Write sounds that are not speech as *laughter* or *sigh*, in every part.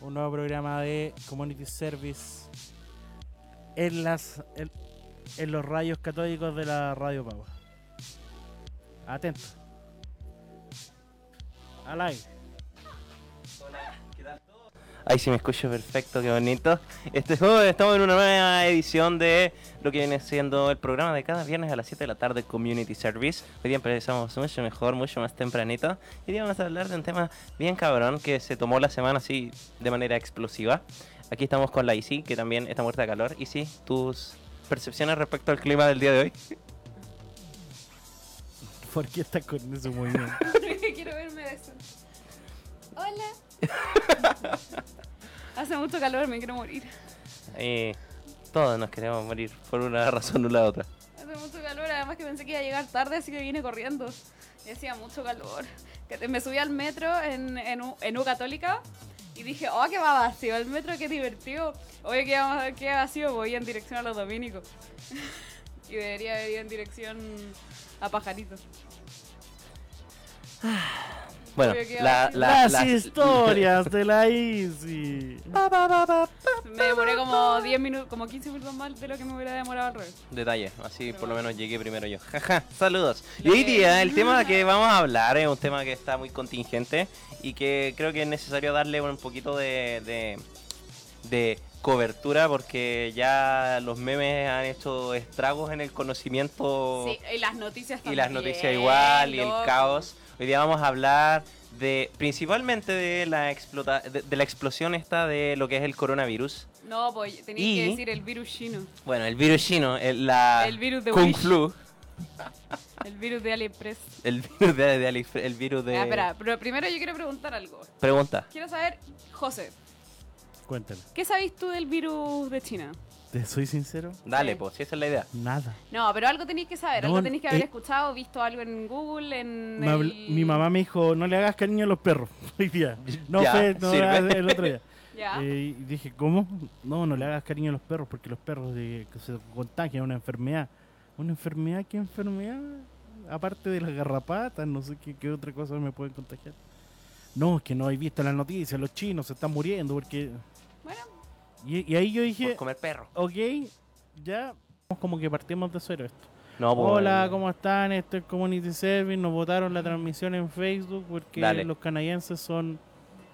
un nuevo programa de Community Service en las en, en los rayos catódicos de la Radio Pagua. Atento. Al aire. Ahí sí me escucho perfecto, qué bonito. Este, estamos en una nueva edición de lo que viene siendo el programa de cada viernes a las 7 de la tarde, Community Service. Hoy día empezamos mucho mejor, mucho más tempranito. Y hoy día vamos a hablar de un tema bien cabrón que se tomó la semana así de manera explosiva. Aquí estamos con la Isi, que también está muerta de calor. Isi, tus percepciones respecto al clima del día de hoy. *laughs* ¿Por qué estás con ese movimiento? *laughs* Quiero verme de eso. Hola. *laughs* Hace mucho calor, me quiero morir. Eh, todos nos queremos morir por una razón o la otra. Hace mucho calor, además que pensé que iba a llegar tarde, así que vine corriendo. Y hacía mucho calor. Me subí al metro en, en, U, en U Católica y dije, oh, que va vacío el metro, qué divertido. Oye, que va, que vacío, voy en dirección a los dominicos. *laughs* y debería haber ido en dirección a Pajaritos. Bueno, la, la- Las la- historias de la *laughs* Easy. Me demoré como 10 minutos, como 15 minutos más de lo que me hubiera demorado al revés. Detalle, así por lo menos llegué primero yo. Jaja, saludos. Y hoy día el tema *laughs* que vamos a hablar es un tema que está muy contingente y que creo que es necesario darle un poquito de, de, de cobertura porque ya los memes han hecho estragos en el conocimiento Sí, y las noticias y las también, noticias igual y el loco. caos. Hoy día vamos a hablar de principalmente de la explota de, de la explosión esta de lo que es el coronavirus. No, pues tenías Y- que decir el virus chino. Bueno, el virus chino, el, la El virus de Kung Wish. Flu. *laughs* El virus de AliExpress. El virus de, de Ali- el virus de Ah, espera, pero primero yo quiero preguntar algo. pregunta. Quiero saber, José, Cuéntame. ¿qué sabéis tú del virus de China? ¿Te soy sincero? Dale, Sí. pues, si esa es la idea. Nada. No, pero algo tenéis que saber, No, algo tenéis que haber eh, escuchado, visto algo en Google, en el- Mi mamá me dijo, no le hagas cariño a los perros. *laughs* Hoy día. No Ya, fue no, sirve. *laughs* el otro día. *laughs* Ya. Eh, y dije, ¿cómo? No, no le hagas cariño a los perros porque los perros de, que se contagian una enfermedad. ¿Una enfermedad? ¿Qué enfermedad? Aparte de las garrapatas, no sé qué, qué otra cosa me pueden contagiar. No, es que no he visto en las noticias, los chinos se están muriendo porque... Bueno, Y, y ahí yo Por dije, comer perro. ok, ya como que partimos de cero esto. No, pues, Hola, ¿cómo están? Esto es Community Service. Nos votaron la transmisión en Facebook porque Dale. los canadienses son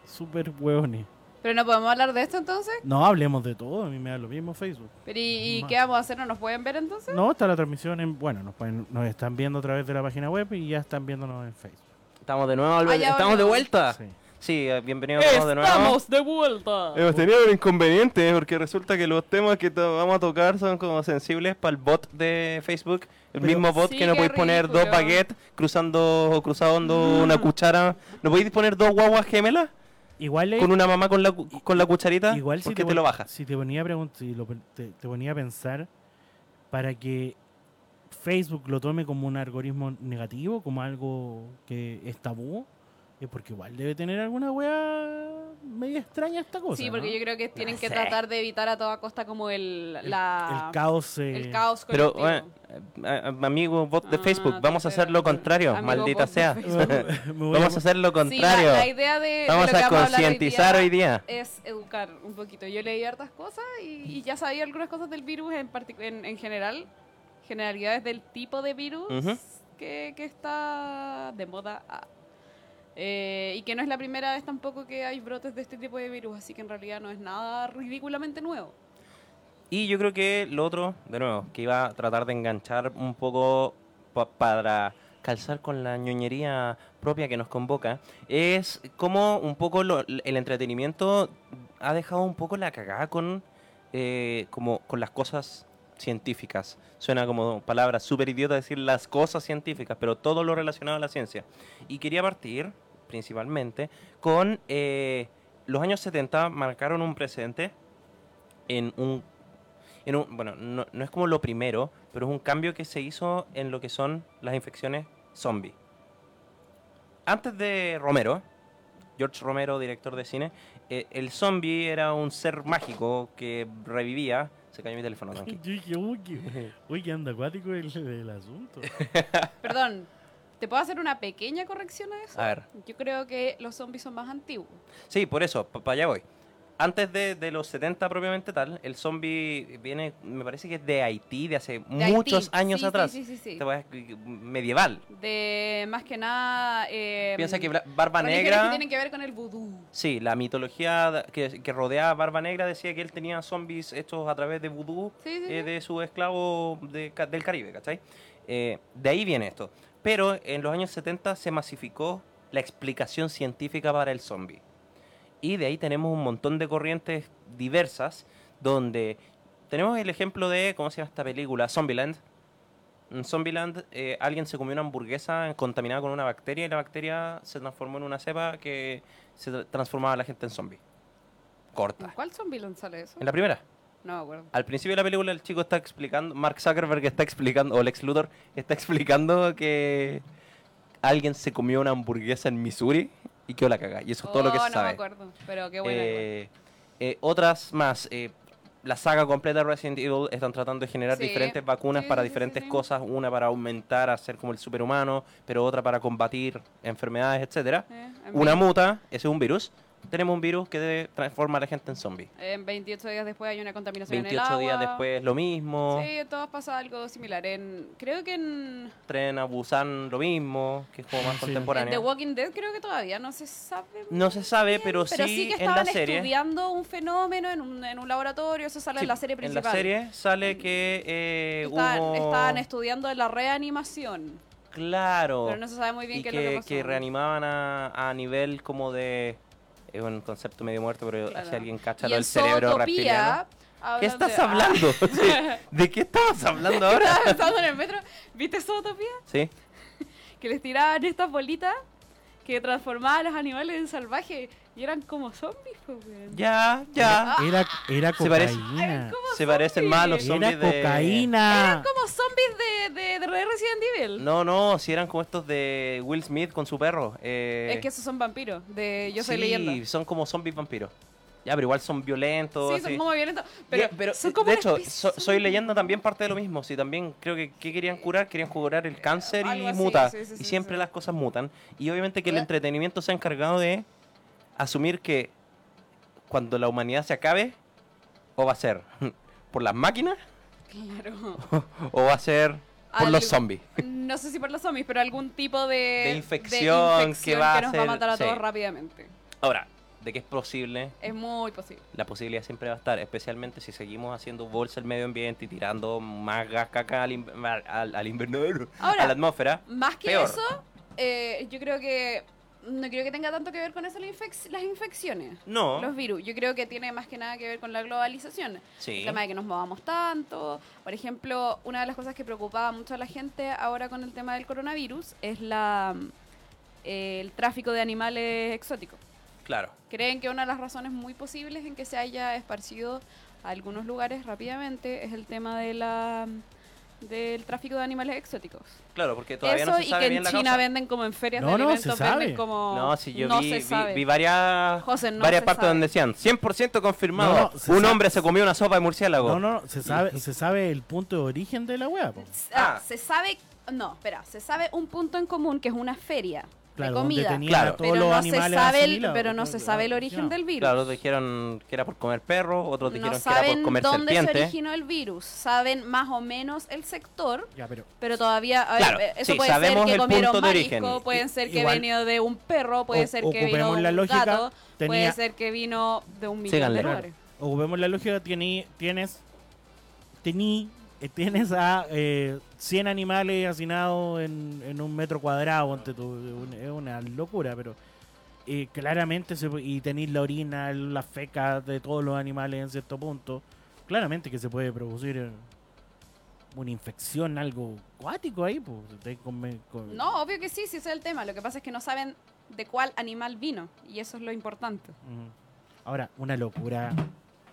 súper hueones. pero no podemos hablar de esto entonces. No hablemos de todo, a mí me da lo mismo Facebook. Pero ¿y, qué vamos a hacer? ¿No nos pueden ver entonces? No, está la transmisión en. Bueno, nos, pueden- nos están viendo a través de la página web y ya están viéndonos en Facebook. Estamos de nuevo. Ah, Estamos de vuelta. Sí. Sí, eh, bienvenidos todos de nuevo. Estamos de vuelta. Hemos tenido un inconveniente porque resulta que los temas que vamos a tocar son como sensibles para el bot de Facebook. El Pero- mismo bot Sí, que no podéis poner dos baguettes cruzando o cruzando una cuchara. ¿No podéis poner dos guaguas gemelas Igual, es- con una mamá con la, cu- con la cucharita? igual si ¿Por qué te, pon- lo bajas? Si te ponía a si lo te, te ponía a pensar para que Facebook lo tome como un algoritmo negativo, como algo que es tabú, porque igual debe tener alguna wea media extraña esta cosa. Sí, porque ¿no? yo creo que tienen que sé. tratar de evitar a toda costa como el, la, el caos. eh, el caos Pero, eh, amigo bot de Ah, Facebook, vamos a hacer lo contrario, amigo maldita sea. Vamos a hacer lo Sí, contrario. la, la idea de, de Vamos a concientizar hoy día. es educar un poquito. Yo leí hartas cosas y, y ya sabía algunas cosas del virus en, particu- en, en general, generalidades del tipo de virus que, que está de moda. Eh, y que no es la primera vez tampoco que hay brotes de este tipo de virus, así que en realidad no es nada ridículamente nuevo. Y yo creo que lo otro, de nuevo, que iba a tratar de enganchar un poco pa- para calzar con la ñoñería propia que nos convoca, es como un poco lo- el entretenimiento ha dejado un poco la cagada con, eh, como, con las cosas científicas. Suena como palabra súper idiota decir las cosas científicas, pero todo lo relacionado a la ciencia. Y quería partir, principalmente, con eh, los años 70 marcaron un precedente en un, en un bueno, no, no es como lo primero, pero es un cambio que se hizo en lo que son las infecciones zombie. Antes de Romero, George Romero, director de cine, eh, el zombie era un ser mágico que revivía. Se cayó mi teléfono, tranquilo. *laughs* Uy, qué, uy, qué anda acuático el, el asunto. *laughs* Perdón, ¿Te puedo hacer una pequeña corrección a eso? A ver. Yo creo que los zombies son más antiguos. Sí, por eso, para allá voy. Antes de, de los 70 propiamente tal, el zombie viene, me parece que es de Haití, de hace De muchos Haití. años Sí, sí, atrás. Sí, sí, sí. Es medieval. De más que nada. eh, Piensa que Barba Negra... que tienen que ver con el vudú. Sí, la mitología que, que rodea a Barba Negra decía que él tenía zombies hechos a través de vudú Sí, sí, eh, sí. de su esclavo de del Caribe, ¿cachai? Eh, de ahí viene esto. Pero en los años 70 se masificó la explicación científica para el zombie. Y de ahí tenemos un montón de corrientes diversas donde tenemos el ejemplo de, ¿cómo se llama esta película? Zombieland. En Zombieland eh, alguien se comió una hamburguesa contaminada con una bacteria y la bacteria se transformó en una cepa que se tra- transformaba a la gente en zombie. ¿En Corta. cuál zombie sale eso? En la primera. No me acuerdo. Al principio de la película el chico está explicando, Mark Zuckerberg está explicando, o Lex Luthor está explicando que alguien se comió una hamburguesa en Missouri y quedó la caga. Y eso es todo lo que Oh, se no sabe. me acuerdo, pero qué buena. Eh, eh, otras más. eh, la saga completa de Resident Evil están tratando de generar Sí. diferentes vacunas Sí, para sí, diferentes cosas. Una para aumentar, a ser como el superhumano, pero otra para combatir enfermedades, etcétera. Eh, Una muta, ese es un virus. Tenemos un virus que transforma a la gente en zombie. En 28 días después hay una contaminación en 28 el días agua. después lo mismo. Sí, todos pasa algo similar. En, creo que en, Tren a Busan lo mismo, que es como más Sí. en The contemporáneo. Walking Dead creo que todavía no se sabe. No se sabe, bien, pero, pero sí, sí que en la estaban serie. estudiando un fenómeno en un, en un laboratorio, eso sale Sí, en la serie En principal. la serie sale que eh, Estaban, hubo... estaban estudiando la reanimación, Claro. pero no se sabe muy bien y qué que, es lo que pasó. que reanimaban a, a nivel como de... Es un concepto medio muerto, pero Claro. si alguien cacha en del cerebro reptiliano. ¿Qué estás de- hablando? *laughs* Sí, ¿De qué estabas hablando ahora? Estaba pensando en el metro. ¿Viste Zootopia? Sí. Que les tiraban estas bolitas que transformaban a los animales en salvajes y eran como zombies, pues, weón. Ya, ya. Era, era Se parece- cocaína. ¿Cómo Se parecen más a los zombies? Era de... cocaína. Eran como zombies de, de, de Resident Evil. No, no, si eran como estos de Will Smith con su perro. eh, Es que esos son vampiros, de Yo Soy sí, Leyenda. son como zombies vampiros. Ya, pero igual son violentos. Sí, son así. como violentos. Pero, Ya, pero, son eh, como de una hecho, especie so- Soy leyenda también parte de lo mismo. Sí, también creo que ¿qué querían curar? Querían curar el cáncer Algo y así, muta. sí, sí, y sí, siempre sí. las cosas mutan. Y obviamente que el entretenimiento se ha encargado de asumir que cuando la humanidad se acabe, o va a ser *laughs* por las máquinas Claro. *laughs* o va a ser por Algo- los zombies. *laughs* No sé si por los zombies, pero algún tipo de, De infección que infección va a nos va a matar a sí. todos rápidamente. Ahora, de que es posible, Es muy posible. la posibilidad siempre va a estar, especialmente si seguimos haciendo bolsa al medio ambiente y tirando más gas caca al, al, al invernadero, Ahora, a la atmósfera. Más que Peor. eso, eh, yo creo que no creo que tenga tanto que ver con eso infec- las infecciones. No. Los virus. Yo creo que tiene más que nada que ver con la globalización. Sí. El tema de que nos movamos tanto. Por ejemplo, una de las cosas que preocupaba mucho a la gente ahora con el tema del coronavirus es la eh, el tráfico de animales exóticos. Claro. Creen que una de las razones muy posibles en que se haya esparcido a algunos lugares rápidamente es el tema de la del tráfico de animales exóticos. Claro, porque todavía Eso no se y sabe que en bien la China causa. venden como en ferias No, de no, alimentos, se venden sabe. como No, si yo no vi, se vi, sabe. vi varias, José, no varias se partes sabe. donde decían 100% confirmado. No, no, se un sabe. hombre se comió una sopa de murciélago. No, no, se sabe, *laughs* se sabe el punto de origen de la wea, po. Ah, Ah. se sabe, no, espera, se sabe un punto en común que es una feria Claro, de comida. Claro. todos Pero los no se sabe el, pero no se sabe el origen ya. del virus. Claro, dijeron que era por comer perro, otros no dijeron que era por saben comer dónde se serpiente. originó el virus. Saben más o menos el sector, Ya, pero pero todavía a ver, Claro, eh, eso sí, puede ser que el comieron marisco, origen. puede ser que Igual- venido de un perro, puede O- ser que vino de un lógica, gato, puede tenía- ser que vino de un millón Síganle. de Claro. lugares. ocupemos la lógica, tienes, tení, tienes a eh, 100 animales hacinados en, en un metro cuadrado, ponte tú, un- es una locura, pero eh, claramente, se, y tenéis la orina, la feca de todos los animales en cierto punto, claramente que se puede producir eh, una infección, algo acuático ahí, pues, con- No, obvio que sí, sí ese es el tema. Lo que pasa es que no saben de cuál animal vino y eso es lo importante. Ahora, una locura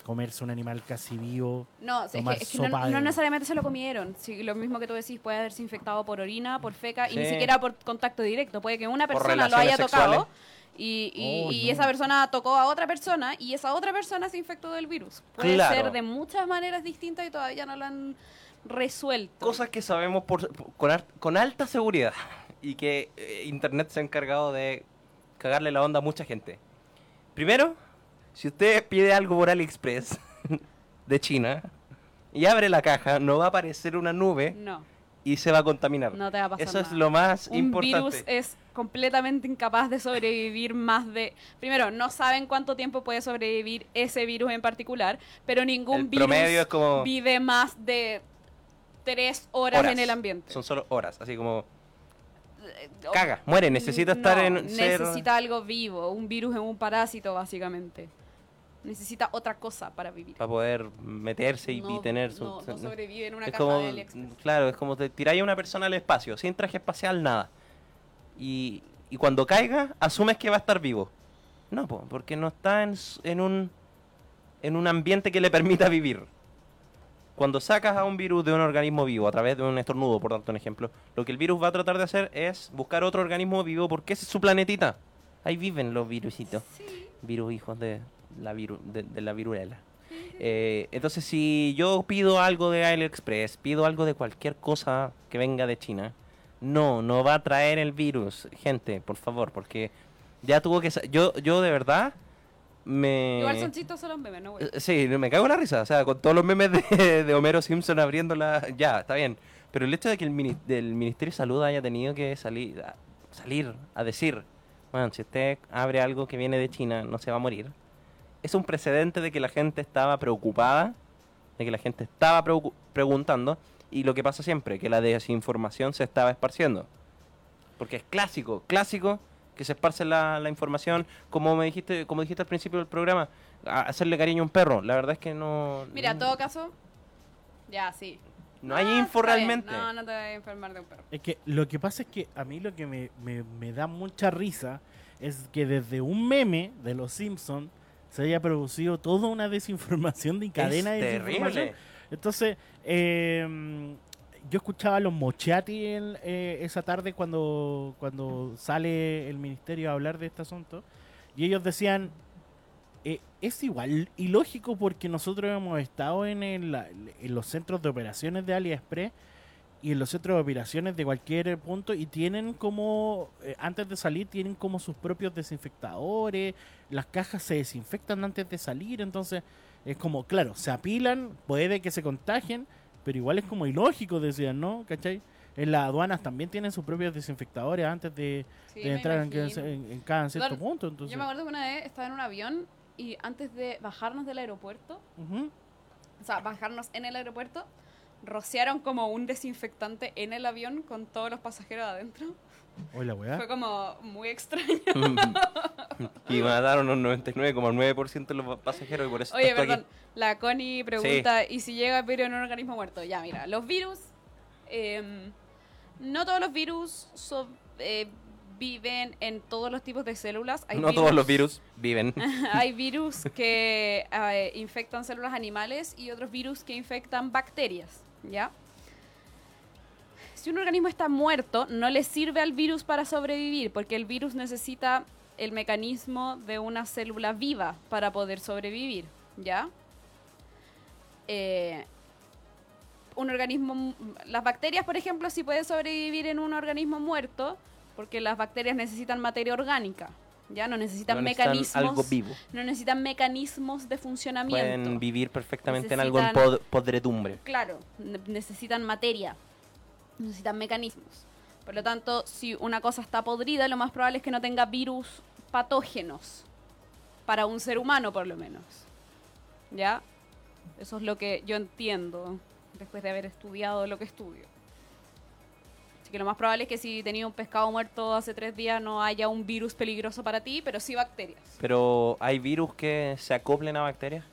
comerse un animal casi vivo. No, es que, es que no, necesariamente se lo comieron. Sí, lo mismo que tú decís, puede haberse infectado por orina, por feca, y ni siquiera por contacto directo. Puede que una persona lo haya sexuales. tocado y, y- Oh, y no. esa persona tocó a otra persona y esa otra persona se infectó del virus. Puede Claro. ser de muchas maneras distintas y todavía no lo han resuelto. Cosas que sabemos por, por- con, ar- con alta seguridad. y que eh, Internet se ha encargado de cagarle la onda a mucha gente. Primero, si usted pide algo por AliExpress *laughs* de China y abre la caja, no va a aparecer una nube No, y se va a contaminar. no te va a pasar Eso es lo más Un importante. virus es completamente incapaz de sobrevivir más de... Primero, no saben cuánto tiempo puede sobrevivir ese virus en particular, pero ningún El virus promedio es como vive más de tres horas, horas. en el ambiente. Son solo horas, así como Eh, caga, muere, necesita estar en Necesita algo vivo. Un virus es un parásito, básicamente. Necesita otra cosa para vivir. para poder meterse y, y No- tener su... no, no sobrevive en una es caja como, de AliExpress. claro, es como te tiráis a una persona al espacio, sin traje espacial, nada. Y, y cuando caiga, asumes que va a estar vivo. No, po, porque no está en, en un en un ambiente que le permita vivir. Cuando sacas a un virus de un organismo vivo a través de un estornudo, por tanto un ejemplo, lo que el virus va a tratar de hacer es buscar otro organismo vivo porque ese es su planetita. Ahí viven los virusitos. Virus hijos de la, viru- de, de la viruela. Eh, entonces, si yo pido algo de AliExpress, pido algo de cualquier cosa que venga de China, no, no va a traer el virus, gente, por favor, porque ya tuvo que... Yo, yo de verdad me... Igual son chistosos los memes, ¿no, güey? Eh, Sí, me cago en la risa. O sea, con todos los memes de, de Homero Simpson abriéndola, ya, está bien. Pero el hecho de que el mini- del Ministerio de Salud haya tenido que salir a, salir a decir, bueno, si usted abre algo que viene de China, no se va a morir. Es un precedente de que la gente estaba preocupada, de que la gente estaba preocu- preguntando, y lo que pasa siempre, que la desinformación se estaba esparciendo. Porque es clásico, clásico que se esparce la, la información, como me dijiste, como dijiste al principio del programa, a- hacerle cariño a un perro. La verdad es que no. Mira, en no, todo caso, ya, sí. no hay Ah, info realmente. No, no te voy a enfermar de un perro. Es que lo que pasa es que a mí lo que me, me- me da mucha risa es que desde un meme de los Simpsons se haya producido toda una desinformación de cadena de es desinformación. terrible. Entonces, eh, yo escuchaba a los Mochati en, eh, esa tarde cuando, cuando sale el ministerio a hablar de este asunto. Y ellos decían, eh, es igual ilógico porque nosotros hemos estado en, el- en los centros de operaciones de AliExpress y en los centros de operaciones de cualquier punto y tienen como, eh, antes de salir, tienen como sus propios desinfectadores, las cajas se desinfectan antes de salir, entonces es como, claro, se apilan, puede que se contagien, pero igual es como ilógico, decían, ¿no? ¿Cachai? En las aduanas también tienen sus propios desinfectadores antes de, Sí, de me entrar en, en- en cada cierto Claro, punto. Entonces, Yo me acuerdo que una vez estaba en un avión y antes de bajarnos del aeropuerto, Ujú. o sea, bajarnos en el aeropuerto, rociaron como un desinfectante en el avión con todos los pasajeros adentro. Oye, la weá. Fue como muy extraño. *laughs* y mataron un 99,9% de los pasajeros y por eso Oye, perdón, la Connie pregunta, ¿y si llega virus en un organismo muerto? Ya, mira, los virus, em, no todos los virus so- eh, viven en todos los tipos de células. Hay. No todos los virus viven. *laughs* Hay *laughs* virus que eh, infectan células animales y otros virus que infectan bacterias, ¿ya? Si un organismo está muerto, no le sirve al virus para sobrevivir, porque el virus necesita el mecanismo de una célula viva para poder sobrevivir, ¿ya? Eh, un organismo, las bacterias, por ejemplo, sí pueden sobrevivir en un organismo muerto, porque las bacterias necesitan materia orgánica, ¿ya? No necesitan No necesitan mecanismos algo vivo. no necesitan mecanismos de funcionamiento. Pueden vivir perfectamente en algo en pod- podredumbre. Claro, ne- necesitan materia, necesitan mecanismos. Por lo tanto, si una cosa está podrida, lo más probable es que no tenga virus patógenos para un ser humano, por lo menos. ¿Ya? Eso es lo que yo entiendo después de haber estudiado lo que estudio. Así que lo más probable es que si tenía un pescado muerto hace tres días no haya un virus peligroso para ti, pero sí bacterias. Pero hay virus que se acoplen a bacterias.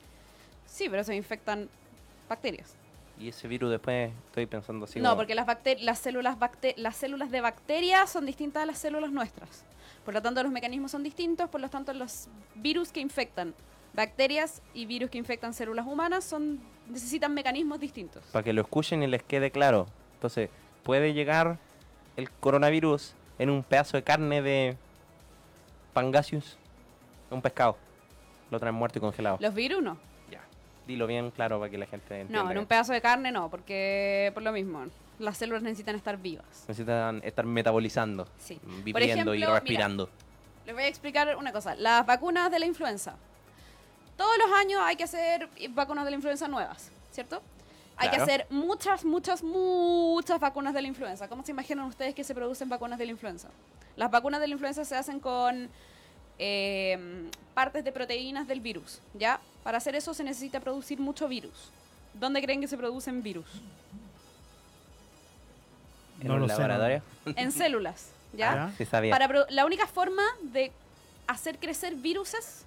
Sí, pero se infectan bacterias. Y ese virus después estoy pensando así. no, como- porque las, las, células las células de bacterias son distintas a las células nuestras. Por lo tanto, los mecanismos son distintos, por lo tanto, los virus que infectan bacterias y virus que infectan células humanas son necesitan mecanismos distintos. Para que lo escuchen y les quede claro. Entonces, puede llegar el coronavirus en un pedazo de carne de pangasius, un pescado. Lo traen muerto y congelado. Los virus no. Ya. Dilo bien claro para que la gente entienda. No, en un pedazo de carne no, porque por lo mismo. Las células necesitan estar vivas. Necesitan estar metabolizando, Sí. viviendo y mira, respirando. Les voy a explicar una cosa. Las vacunas de la influenza. Todos los años hay que hacer vacunas de la influenza nuevas, ¿cierto? Hay que hacer muchas, muchas, muchas vacunas de la influenza. ¿Cómo se imaginan ustedes que se producen vacunas de la influenza? Las vacunas de la influenza se hacen con eh, partes de proteínas del virus, ¿ya? Para hacer eso se necesita producir mucho virus. ¿Dónde creen que se producen virus? En No un lo sé, no. laboratorio. En células, ¿ya? Ah, Sí, sabía. Para pro- la única forma de hacer crecer viruses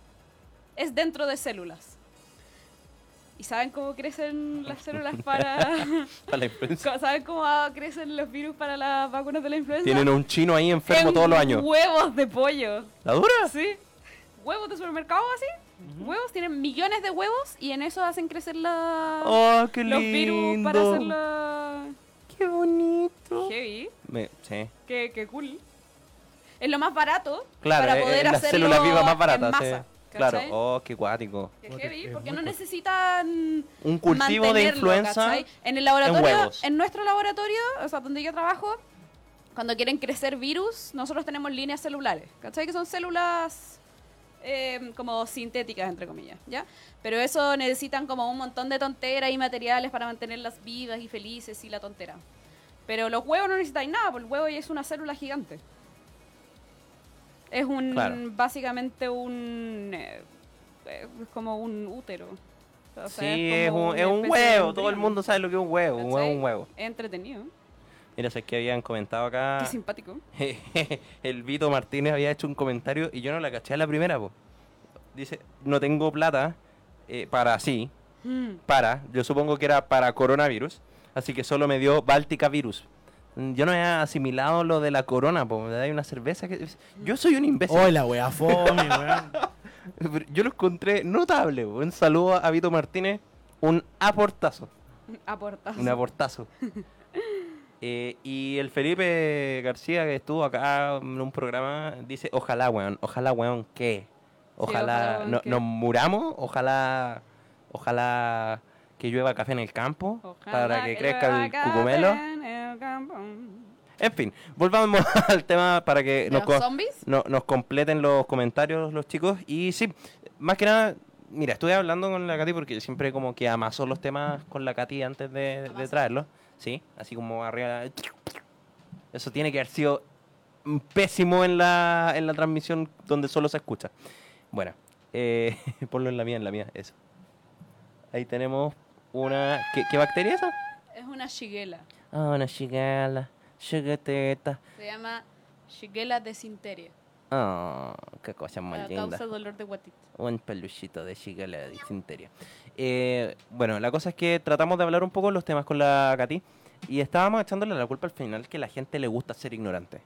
es dentro de células. ¿Y saben cómo crecen las células *laughs* para... Para la influenza. ¿Saben cómo crecen los virus para las vacunas de la influenza? Tienen un chino ahí enfermo En todos los años. huevos de pollo. ¿La dura? Sí. Huevos de supermercado así. Huevos, tienen millones de huevos y en eso hacen crecer la... ¡Oh, qué los virus para hacer la... ¡Qué bonito! Heavy. Me- sí. Qué, qué cool. Es lo más barato Claro, para es- poder las hacerlo células vivas más en baratas. masa, sí. Claro, oh, qué cuático. Qué Porque heavy, porque no necesitan Un cultivo de influenza. ¿cachai? En el laboratorio, huevos. en, nuestro laboratorio, o sea, donde yo trabajo, cuando quieren crecer virus, nosotros tenemos líneas celulares, ¿cachai? Que son células eh, como sintéticas, entre comillas, ¿ya? Pero eso necesitan como un montón de tonteras y materiales para mantenerlas vivas y felices y la tontera. Pero los huevos no necesitan nada, porque el huevo ya es una célula gigante. Es un, Claro. básicamente un, eh, eh, es como un útero. O sea, sí, es como un, es un huevo. Todo el mundo sabe lo que es un huevo. Un huevo un huevo. Es entretenido. Mira, sé que habían comentado acá. Qué simpático. *laughs* el Vito Martínez había hecho un comentario y yo no la caché a la primera, po. Dice, no tengo plata eh, para sí, Mm. para, yo supongo que era para coronavirus, así que solo me dio Báltica Virus. Yo no he asimilado lo de la corona, po. Hay una cerveza que... Yo soy un imbécil. Oh, la wea fome, *laughs* weón. Yo lo encontré notable. po. Un saludo a Vito Martínez. Un aportazo. Aportas. Un aportazo. *laughs* Eh, y el Felipe García, que estuvo acá en un programa, dice, ojalá, weón, ojalá, weón, ¿qué? Ojalá, ojalá, weón, no- ¿qué? nos muramos, ojalá, ojalá que llueva café en el campo Ojalá para que crezca llueva el café cucumelo. En el campo. En fin, volvamos *laughs* al tema para que ¿De nos, los co- zombies? no- nos completen los comentarios los chicos. Y sí, más que nada, mira, estuve hablando con la Katy porque siempre como que amaso los temas con la Katy antes de, traerlos. Sí, así como arriba. Eso tiene que haber sido pésimo en la, en la transmisión donde solo se escucha. Bueno, eh, *laughs* ponlo en la mía, en la mía, eso. Ahí tenemos una... ¿Qué, qué bacteria es esa? Es una shigella. Ah, una chigala, chigateta. Se llama shigella desinteria. Ah, qué cosa más La linda. causa dolor de guatita. Un peluchito de chigala de disentería. Eh, bueno, la cosa es que tratamos de hablar un poco los temas con la Katy y estábamos echándole la culpa al final que la gente le gusta ser ignorante.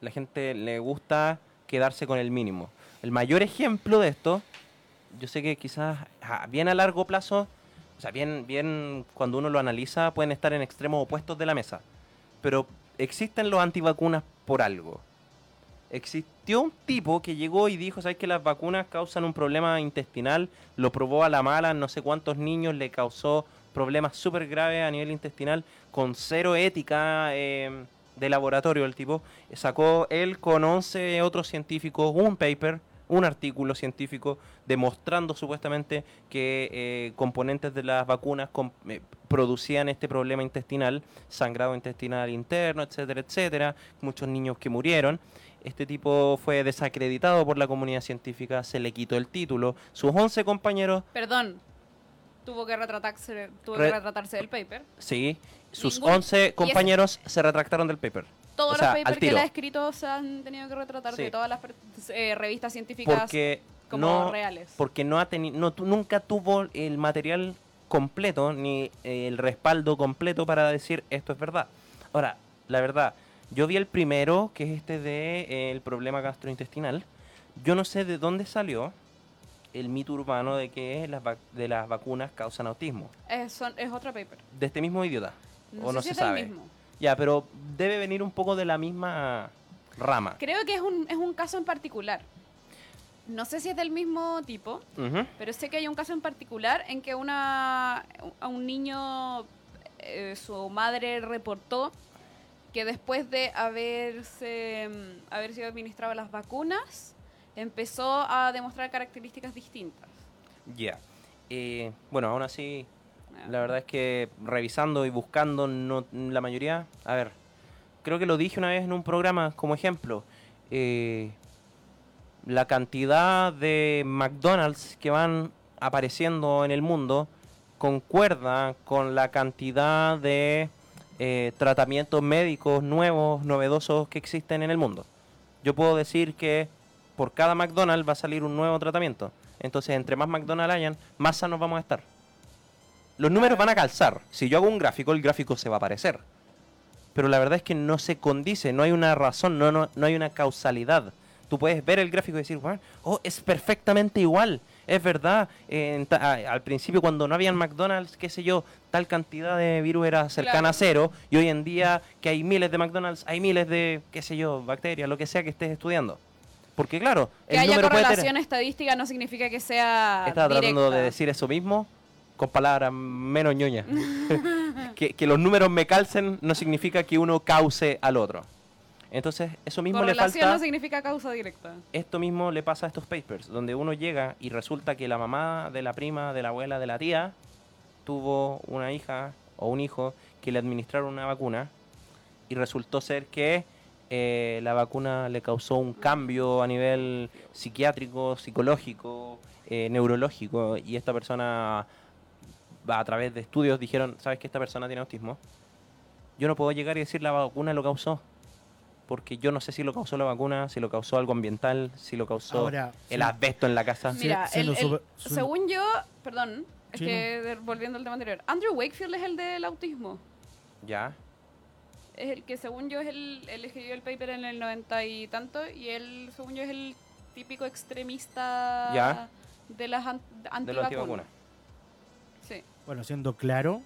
La gente le gusta quedarse con el mínimo. El mayor ejemplo de esto, yo sé que quizás ah, bien a largo plazo, bien, bien cuando uno lo analiza, pueden estar en extremos opuestos de la mesa. Pero existen los antivacunas por algo existió un tipo que llegó y dijo, ¿sabes que las vacunas causan un problema intestinal? Lo probó a la mala, no sé cuántos niños le causó problemas súper graves a nivel intestinal, con cero ética eh, de laboratorio el tipo. Sacó él con 11 otros científicos un paper, un artículo científico, demostrando supuestamente que eh, componentes de las vacunas com- eh, producían este problema intestinal, sangrado intestinal interno, etcétera, etcétera, muchos niños que murieron. Este tipo fue desacreditado por la comunidad científica, se le quitó el título. Sus 11 compañeros, Perdón. Tuvo que retratarse, tuvo Re- que retratarse del paper. sí, sus Ningún- y 11 ese- compañeros se retractaron del paper. Todos O sea, los papers que él ha escrito se han tenido que retratar Sí. de todas las eh, revistas científicas Porque como no, reales. porque no ha tenido, no, nunca tuvo el material completo ni eh, el respaldo completo para decir esto es verdad. Ahora, la verdad, yo vi el primero, que es este de eh, el problema gastrointestinal. Yo no sé de dónde salió el mito urbano de que las, de las vacunas causan autismo. Es, son- es otro paper. De este mismo idiota. No o sé no si se es sabe. mismo. Ya, pero debe venir un poco de la misma rama. Creo que es un, es un caso en particular. No sé si es del mismo tipo, pero sé que hay un caso en particular en que una, a un niño eh, su madre reportó que después de haberse mm, haber sido administradas las vacunas, empezó a demostrar características distintas. Ya. Eh, bueno, aún así, la verdad es que revisando y buscando, no, la mayoría, a ver, creo que lo dije una vez en un programa como ejemplo, eh, la cantidad de McDonald's que van apareciendo en el mundo concuerda con la cantidad de eh, tratamientos médicos nuevos, novedosos que existen en el mundo. Yo puedo decir que por cada McDonald's va a salir un nuevo tratamiento. Entonces, entre más McDonald's hayan, más sanos vamos a estar. Los números van a calzar. Si yo hago un gráfico, el gráfico se va a aparecer. Pero la verdad es que no se condice, no hay una razón, no, no, no hay una causalidad. Tú puedes ver el gráfico y decir, "Bueno, oh, es perfectamente igual. Es verdad, al principio cuando no habían McDonald's, qué sé yo, tal cantidad de virus era cercana Claro. a cero. Y hoy en día que hay miles de McDonald's, hay miles de, qué sé yo, bacterias, lo que sea que estés estudiando. Porque claro, Que el haya número puede correlación tener... estadística no significa que sea Estaba tratando de decir eso mismo con palabras menos ñoñas. *laughs* que, que los números me calcen no significa que uno cause al otro. Entonces, eso mismo le falta... no significa causa directa. Esto mismo le pasa a estos papers, donde uno llega y resulta que la mamá de la prima, de la abuela, de la tía, tuvo una hija o un hijo que le administraron una vacuna y resultó ser que eh, la vacuna le causó un cambio a nivel psiquiátrico, psicológico, eh, neurológico y esta persona a través de estudios dijeron, ¿sabes que esta persona tiene autismo? Yo no puedo llegar y decir la vacuna lo causó. Porque yo no sé si lo causó la vacuna, si lo causó algo ambiental, si lo causó Ahora, el sí. asbesto en la casa. Sí, Mira, sí, el- lo el- super- su- según yo, perdón, es Sí, que volviendo al tema anterior, Andrew Wakefield es el del autismo. Ya. Es el que según yo es el, él escribió el paper en el 90 y tanto y él según yo es el típico extremista Ya. de las an- antivacunas. Bueno, siendo claro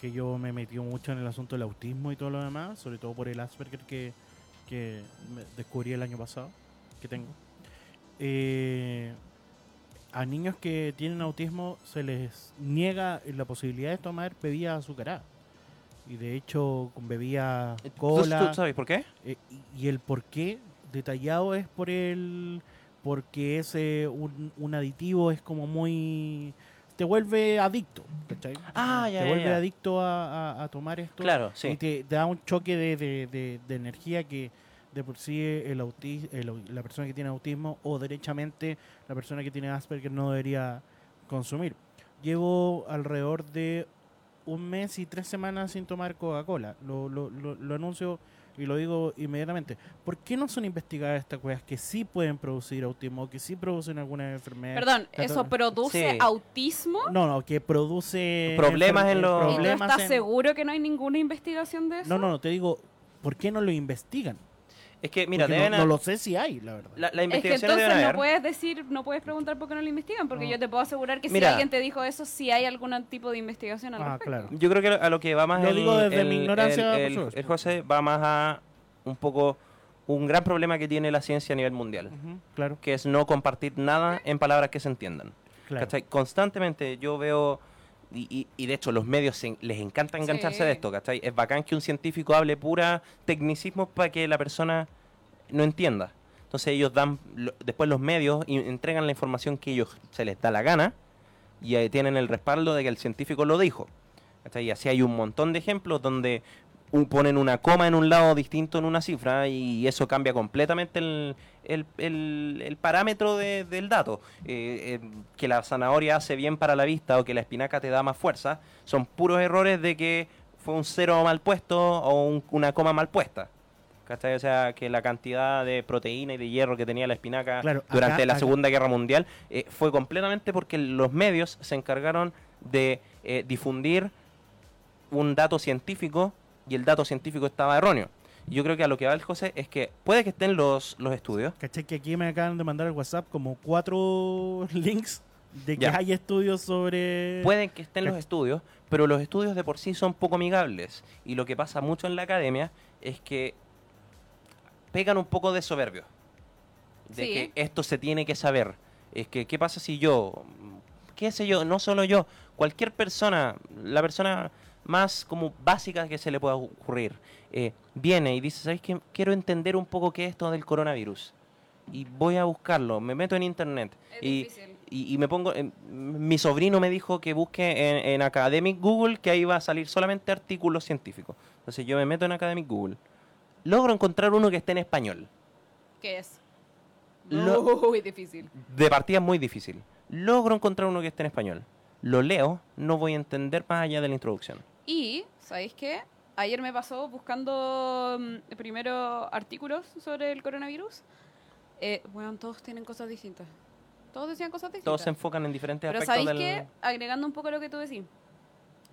que yo me metí mucho en el asunto del autismo y todo lo demás, sobre todo por el Asperger que, que descubrí el año pasado, que tengo. Eh, a niños que tienen autismo se les niega la posibilidad de tomar bebidas azucaradas. Y de hecho, con bebida ¿Tú- cola. ¿Tú sabes por qué? Eh, y el por qué detallado es por el porque ese un, un aditivo es como muy te vuelve adicto ¿cachai? Ah, ya, te ya, vuelve ya. adicto a, a- a tomar esto Claro, y sí. te, te da un choque de, de- de- de energía que de por sí el auti- el la persona que tiene autismo o derechamente la persona que tiene Asperger no debería consumir. Llevo alrededor de un mes y tres semanas sin tomar Coca-Cola. Lo, lo, lo, lo anuncio y lo digo inmediatamente. ¿Por qué no son investigadas estas cosas que sí pueden producir autismo, que sí producen alguna enfermedad? Perdón, ¿eso produce Sí. autismo? No, no, que produce Problemas en los- ¿Y tú estás en- seguro que no hay ninguna investigación de eso? No, no, no, te digo, ¿por qué no lo investigan? Es que, mira, deben no, a- no lo sé si hay, la verdad. la, la Es que investigación entonces deben no haber. puedes decir, no puedes preguntar por qué no lo investigan, porque No. yo te puedo asegurar que si alguien te dijo eso, sí hay algún tipo de investigación al Ah, respecto. claro. Yo creo que a lo que va más Lo el, digo desde el- mi ignorancia, el, José va más a un poco un gran problema que tiene la ciencia a nivel mundial, claro, que es no compartir nada en palabras que se entiendan. claro. ¿Cachai? Constantemente yo veo, y, y- y de hecho los medios se- les encanta engancharse Sí. de esto, ¿cachai? Es bacán que un científico hable pura tecnicismo para que la persona no entienda. Entonces ellos dan, lo- después los medios y- entregan la información que ellos se les da la gana y ahí tienen el respaldo de que el científico lo dijo. ¿cachai? Y así hay un montón de ejemplos donde un- ponen una coma en un lado distinto en una cifra y eso cambia completamente el, el- el- el parámetro de- del dato. Eh, eh, que la zanahoria hace bien para la vista o que la espinaca te da más fuerza son puros errores de que fue un cero mal puesto o un- una coma mal puesta. ¿Cachai? O sea, que la cantidad de proteína y de hierro que tenía la espinaca Claro, durante acá- la acá- Segunda Guerra Mundial eh, fue completamente porque los medios se encargaron de difundir un dato científico y el dato científico estaba erróneo. Y Yo creo que a lo que va el José es que puede que estén los, los estudios, ¿Cachai? Que aquí me acaban de mandar al WhatsApp como cuatro *laughs* links de que Ya. hay estudios sobre... pueden que estén los estudios, pero los estudios de por sí son poco amigables. Y lo que pasa mucho en la academia es que pegan un poco de soberbio. De Sí. que esto se tiene que saber. Es que, ¿qué pasa si yo, qué sé yo, no solo yo, cualquier persona, la persona más como básicas que se le pueda ocurrir. Eh, viene y dice, ¿sabes qué? Quiero entender un poco qué es esto del coronavirus. Y voy a buscarlo, me meto en internet. Es y, difícil. y, y me pongo... en- mi sobrino me dijo que busque en, en Academic Google que ahí va a salir solamente artículos científicos. Entonces yo me meto en Academic Google. Logro encontrar uno que esté en español. ¿Qué es? Lo- Muy difícil. De partida muy difícil. Logro encontrar uno que esté en español. Lo leo, no voy a entender más allá de la introducción. Y, ¿sabéis qué? Ayer me pasó buscando mm, primero artículos sobre el coronavirus. Eh, bueno, todos tienen cosas distintas. Todos decían cosas distintas. Todos se enfocan en diferentes Pero aspectos ¿sabéis del... qué? Agregando un poco lo que tú decís.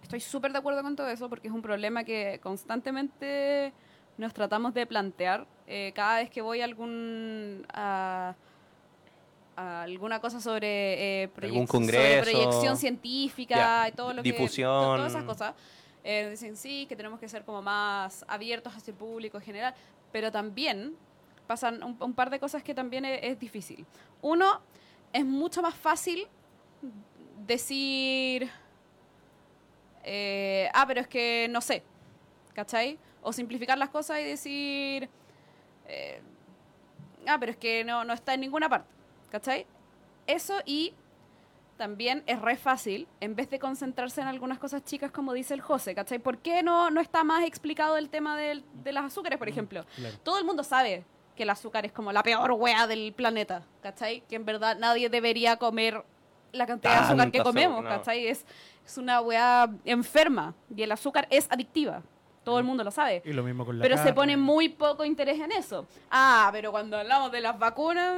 Estoy súper de acuerdo con todo eso porque es un problema que constantemente nos tratamos de plantear eh, cada vez que voy a algún... a- alguna cosa sobre, eh, Algún proyec- sobre proyección científica Ya, y todo lo difusión. que... to- Todas esas cosas. Eh, dicen sí, que tenemos que ser como más abiertos hacia el público en general, pero también pasan un, par de cosas que también es, es difícil. Uno, es mucho más fácil decir, eh, ah, pero es que no sé, ¿cachai? O simplificar las cosas y decir, eh, ah, pero es que no, no está en ninguna parte, ¿cachai? Eso y también es re fácil, en vez de concentrarse en algunas cosas chicas como dice el José, ¿cachai? ¿Por qué no, no está más explicado el tema del- de las azúcares, por ejemplo? Claro. Todo el mundo sabe que el azúcar es como la peor wea del planeta, ¿cachai? Que en verdad nadie debería comer la cantidad de azúcar que comemos, no. ¿cachai? Es, es una wea enferma y el azúcar es adictiva. Todo el mundo lo sabe. Y lo mismo con la Pero se pone muy poco interés en eso. Ah, pero cuando hablamos de las vacunas,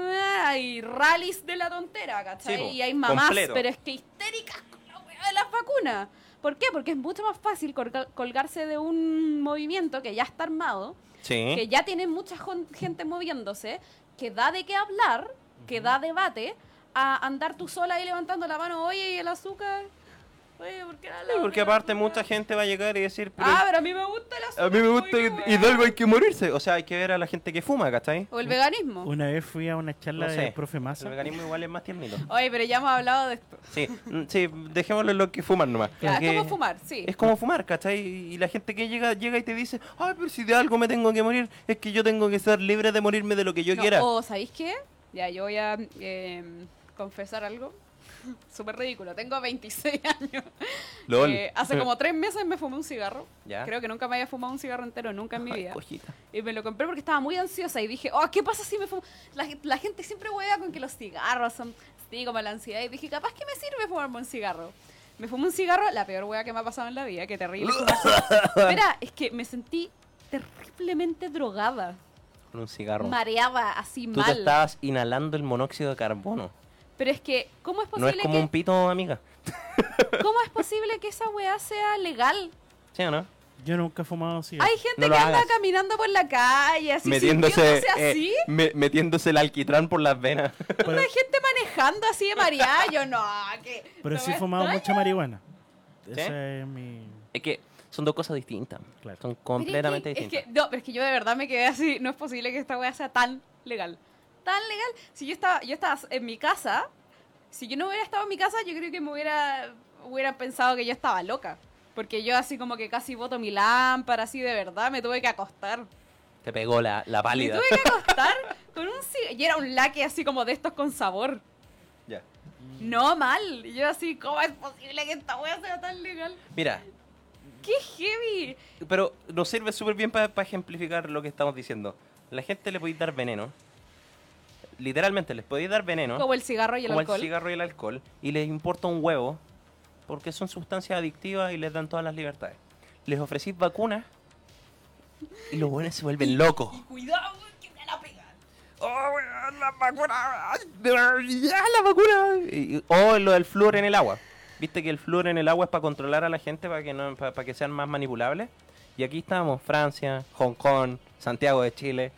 hay rallies de la tontera, ¿cachai? Sí, y hay mamás, completo. pero es que histéricas con la wea de las vacunas. ¿Por qué? Porque es mucho más fácil colga- colgarse de un movimiento que ya está armado, Sí. que ya tiene mucha gente moviéndose, que da de qué hablar, que da debate, a andar tú sola ahí levantando la mano, oye, ¿y el azúcar? Oye, ¿por qué no Sí, porque aparte azúcar?" mucha gente va a llegar y decir, pero Ah, pero a mí me gusta el azúcar. a mí me gusta y, y de algo hay que morirse. O sea, hay que ver a la gente que fuma, ¿cachai? O el veganismo. Una vez fui a una charla No sé. del profe El Massa. veganismo igual es más tiernito. Oye, pero ya hemos hablado de esto. Sí, mm, sí, dejémoslo en lo que fuman nomás. Que- es como fumar, sí. Es como fumar, ¿cachai? Y la gente que llega llega y te dice, ay, pero si de algo me tengo que morir, es que yo tengo que ser libre de morirme de lo que yo No, quiera. O, ¿sabéis qué? Ya, yo voy a eh, confesar algo *laughs* súper ridículo. Tengo 26 *laughs* años. LOL. Eh, hace como tres meses me fumé un cigarro. Ya. Creo que nunca me había fumado un cigarro entero, nunca en mi vida. cojita. Y me lo compré porque estaba muy ansiosa y dije, oh, ¿qué pasa si me fumo? La, la gente siempre hueva con que los cigarros son, sí, como la ansiedad. Y dije, capaz que me sirve fumarme un cigarro. Me fumé un cigarro, la peor hueá que me ha pasado en la vida, qué terrible. *laughs* Espera, es que me sentí terriblemente drogada, Con un cigarro. mareada, así Tú te mal. estabas inhalando el monóxido de carbono. Pero es que, ¿cómo es No posible es como que un pito, amiga. *laughs* cómo es posible que esa weá sea legal? ¿Sí o no? Yo nunca he fumado cigarro. Hay gente No que anda hagas. caminando por la calle, así metiéndose, sintiéndose eh, así. me- metiéndose el alquitrán por las venas. *laughs* Pero, Hay gente manejando así de mareada. Yo no, que. pero no sí he fumado extraña. mucha marihuana. ¿Sí? Esa es mi... es que son dos cosas distintas. Claro. Son Pero es completamente que- es distintas. que- no, pero es que yo de verdad me quedé así. No es posible que esta weá sea tan legal. Tan legal. Si yo estaba, yo estaba en mi casa, si yo no hubiera estado en mi casa, yo creo que me hubiera, hubiera pensado que yo estaba loca. Porque yo así como que casi boto mi lámpara, así de verdad, me tuve que acostar. Te pegó la, la Me pálida. tuve que *laughs* acostar con un cigarro. Y era un laque así como de estos con sabor. Ya. No mal. Y yo así, ¿cómo es posible que esta weá sea tan legal? Mira, ¡Qué heavy! pero nos sirve súper bien para ejemplificar lo que estamos diciendo. La gente le podéis dar veneno. Literalmente, les podéis dar veneno. Como el cigarro y el como alcohol. el cigarro y el alcohol. Y les importa un huevo. Porque son sustancias adictivas y les dan todas las libertades. Les ofrecís vacunas. Y los buenos se vuelven locos. Y cuidado, que me la pegan. ¡Oh, la vacuna! ¡Ya, la vacuna! O lo del flúor en el agua. Viste que el flúor en el agua es para controlar a la gente, para que, no, para, para que sean más manipulables. Y aquí estamos, Francia, Hong Kong, Santiago de Chile.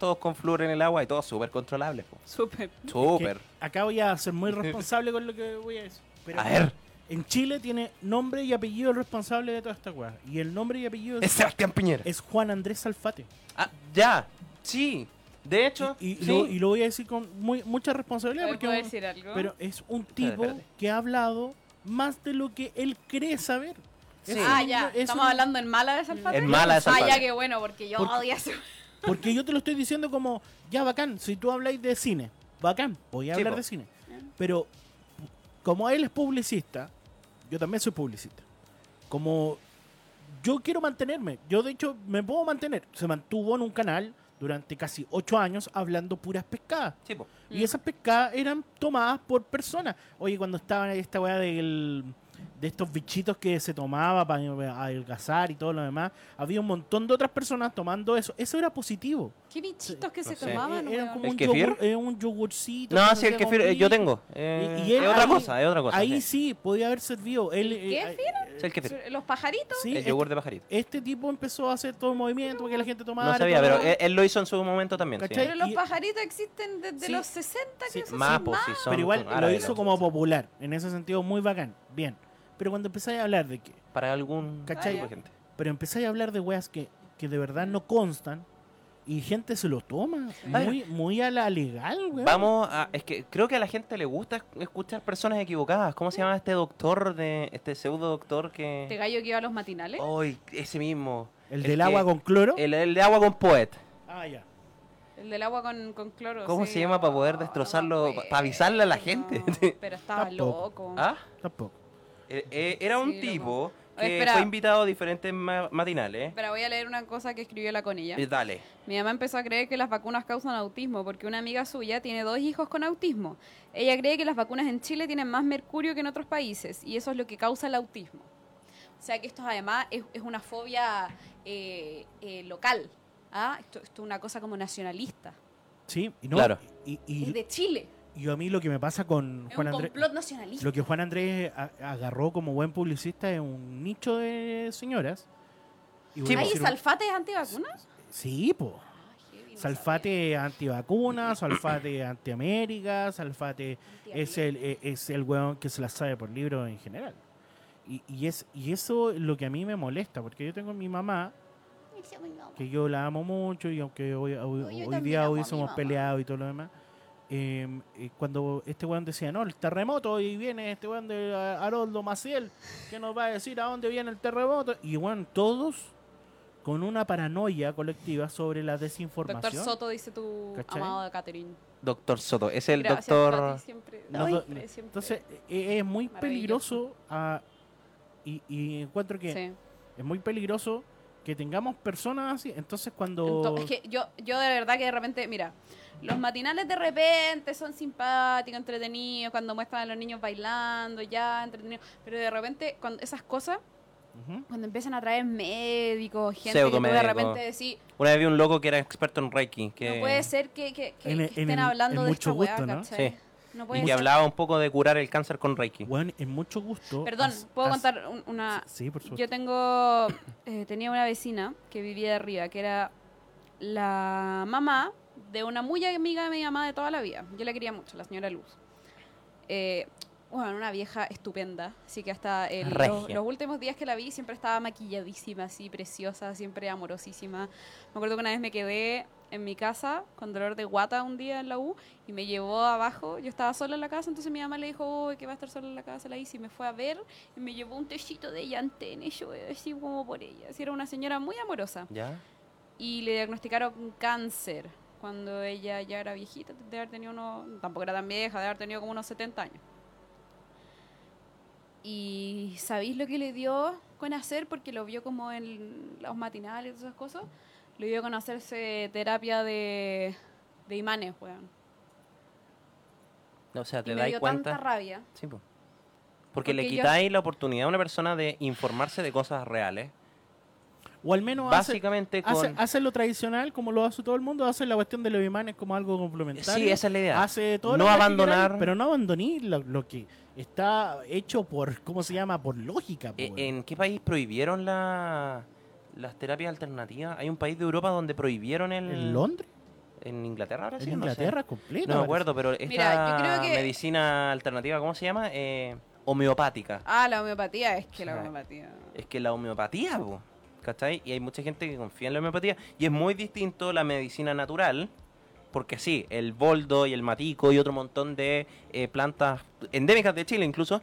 Todos con flúor en el agua y todos súper controlables. po. Súper. Súper. Que acá voy a ser muy responsable con lo que voy a decir. Pero A ver, En Chile tiene nombre y apellido el responsable de toda esta weá. Y el nombre y apellido es es, Sebastián Piñera. es Juan Andrés Salfate. Ah, ya, sí. De hecho, Y, y sí. lo, y lo voy a decir con muy, mucha responsabilidad. Porque ¿puedo decir algo? pero es un tipo espérate. que ha hablado más de lo que él cree saber. Sí. Ah, ya. es Estamos un- hablando en mala de Salfate. En mala de Ah, Salfate. ya, qué bueno, porque yo Porque- odio eso. Porque yo te lo estoy diciendo como, ya bacán, si tú habláis de cine, bacán, voy a hablar de cine. Pero como él es publicista, yo también soy publicista. Como yo quiero mantenerme, yo de hecho me puedo mantener. Se mantuvo en un canal durante casi ocho años hablando puras pescadas. Sí, po. Y esas pescadas eran tomadas por personas. Oye, cuando estaba esta weá del, de estos bichitos que se tomaba para adelgazar y todo lo demás, había un montón de otras personas tomando eso. Eso era positivo. ¿Qué bichitos que No se sé. tomaban? Eh, era como ¿El un, kefir? yogur, eh, un yogurcito. No, sí, el kefir eh, yo tengo. Eh, Y- y él es otra ahí- cosa, es otra cosa. Ahí sí. sí podía haber servido. Él, eh, kefir? eh, el kefir. ¿Los pajaritos? sí, el este, yogur de pajarito. este tipo empezó a hacer todo el movimiento que la gente tomara. No sabía, pero él, él lo hizo en su momento también. Pero los Y- pajaritos existen desde Sí. los 60, que Más, sí, pues, Pero igual lo hizo como popular. En ese sentido, muy bacán. Bien. Pero cuando empezáis a hablar de que Para algún ¿Cachai? tipo de gente. pero empezáis a hablar de weas que, que de verdad no constan y gente se lo toma muy, muy a la legal, weón. Vamos a. Es que creo que a la gente le gusta es- escuchar personas equivocadas. ¿Cómo se llama este doctor, de este pseudo doctor Este que. gallo que iba a los matinales. Hoy, ese mismo. El el del que- agua con cloro. El, el de agua con poet. Ah, ya. El del agua con, con cloro. ¿Cómo sí. se llama para poder Oh, destrozarlo, no me pa- pa avisarle a la gente? Pero estaba Tampoco. loco. ¿Ah? Tampoco. Eh, eh, era un Sí, tipo que espera. fue invitado a diferentes ma- matinales. Pero voy a leer una cosa que escribió la conilla. Y dale. Mi mamá empezó a creer que las vacunas causan autismo porque una amiga suya tiene dos hijos con autismo. Ella cree que las vacunas en Chile tienen más mercurio que en otros países y eso es lo que causa el autismo. O sea que esto además es, es una fobia eh, eh, local. ¿ah? Esto, esto es una cosa como nacionalista. Sí, y no. Claro. Y, Es y, de Chile. Y a mí lo que me pasa con Es Juan un Andrés. complot nacionalista. Lo que Juan Andrés a- agarró como buen publicista es un nicho de señoras. Y voy Sí, a ¿Hay decir un- salfates antivacunas? Sí, po. Ah, heavy, no Salfate antivacunas, Salfate antiamérica, Salfate es el, eh, es el weón que se la sabe por libro en general. Y, y, es, y eso es lo que a mí me molesta, porque yo tengo a mi mamá, que yo la amo mucho, y aunque hoy, hoy, yo hoy también día amo a mi hubiésemos mamá. peleado y todo lo demás, eh, eh, cuando este weón decía, no, el terremoto, y viene este weón de Haroldo Maciel, que nos va a decir a dónde viene el terremoto, y bueno, todos con una paranoia colectiva sobre la desinformación. Doctor Soto dice tu ¿Cachai? amado de Catherine. Doctor Soto. Es el Gracias, doctor. Siempre, No, siempre, siempre. Entonces, eh, es muy peligroso ah, y, y encuentro que Sí. es muy peligroso que tengamos personas así. Entonces, cuando... Es que yo, yo de verdad que de repente, mira, los matinales de repente son simpáticos, entretenidos, cuando muestran a los niños bailando, ya, entretenidos, pero de repente, cuando esas cosas, cuando empiezan a traer médicos, gente que tú de repente decís, Una vez vi un loco que era experto en Reiki. Que, no puede ser que, que- que- En en estén el- hablando en de mucho esta weá, gusto, ¿no? ¿cachai? Sí. No Y que ser. hablaba un poco de curar el cáncer con Reiki. Bueno, en mucho gusto... Perdón, has- ¿puedo has- contar un- una, Sí, por supuesto. Yo tengo, eh, tenía una vecina que vivía de arriba, que era la mamá de una muy amiga de mi mamá de toda la vida. Yo la quería mucho, la señora Luz. Eh, bueno, una vieja estupenda, así que hasta el- los, los últimos días que la vi siempre estaba maquilladísima, así, preciosa, siempre amorosísima. Me acuerdo que una vez me quedé en mi casa con dolor de guata un día en la U y me llevó abajo. Yo estaba sola en la casa, entonces mi mamá le dijo "Uy, que va a estar sola en la casa, la hice y me fue a ver y me llevó un tecito de llantén y yo así como por ella. Así era una señora muy amorosa ¿Ya? y le diagnosticaron cáncer cuando ella ya era viejita, de haber tenido unos, tampoco era tan vieja, de haber tenido como unos 70 años. Y ¿sabéis lo que le dio con hacer? Porque lo vio como en los matinales y todas esas cosas. Le dio con hacerse terapia de, de imanes, weón. O sea, Y te me dais dio cuenta. tanta rabia. Sí, po. Porque, le yo- quitáis la oportunidad a una persona de informarse de cosas reales. O al menos hace, Básicamente con. hace, hace lo tradicional, como lo hace todo el mundo, hace la cuestión de los imanes como algo complementario. Sí, esa es la idea. Hace todo No lo que abandonar- pero no abandoní lo, lo que está hecho por, ¿cómo se llama? Por lógica. po, Eh, weón. ¿En qué país prohibieron la, las terapias alternativas? Hay un país de Europa donde prohibieron el. ¿En Londres? ¿En Inglaterra ahora En sí? No sé. Inglaterra completa. No me acuerdo, pero esta Mira, yo creo que- medicina alternativa, ¿cómo se llama? Eh, homeopática. Ah, la homeopatía, es que la homeopatía. Es que la homeopatía, po, ¿cachai? Y hay mucha gente que confía en la homeopatía. Y es muy distinto la medicina natural, porque sí, el boldo y el matico y otro montón de eh, plantas endémicas de Chile incluso,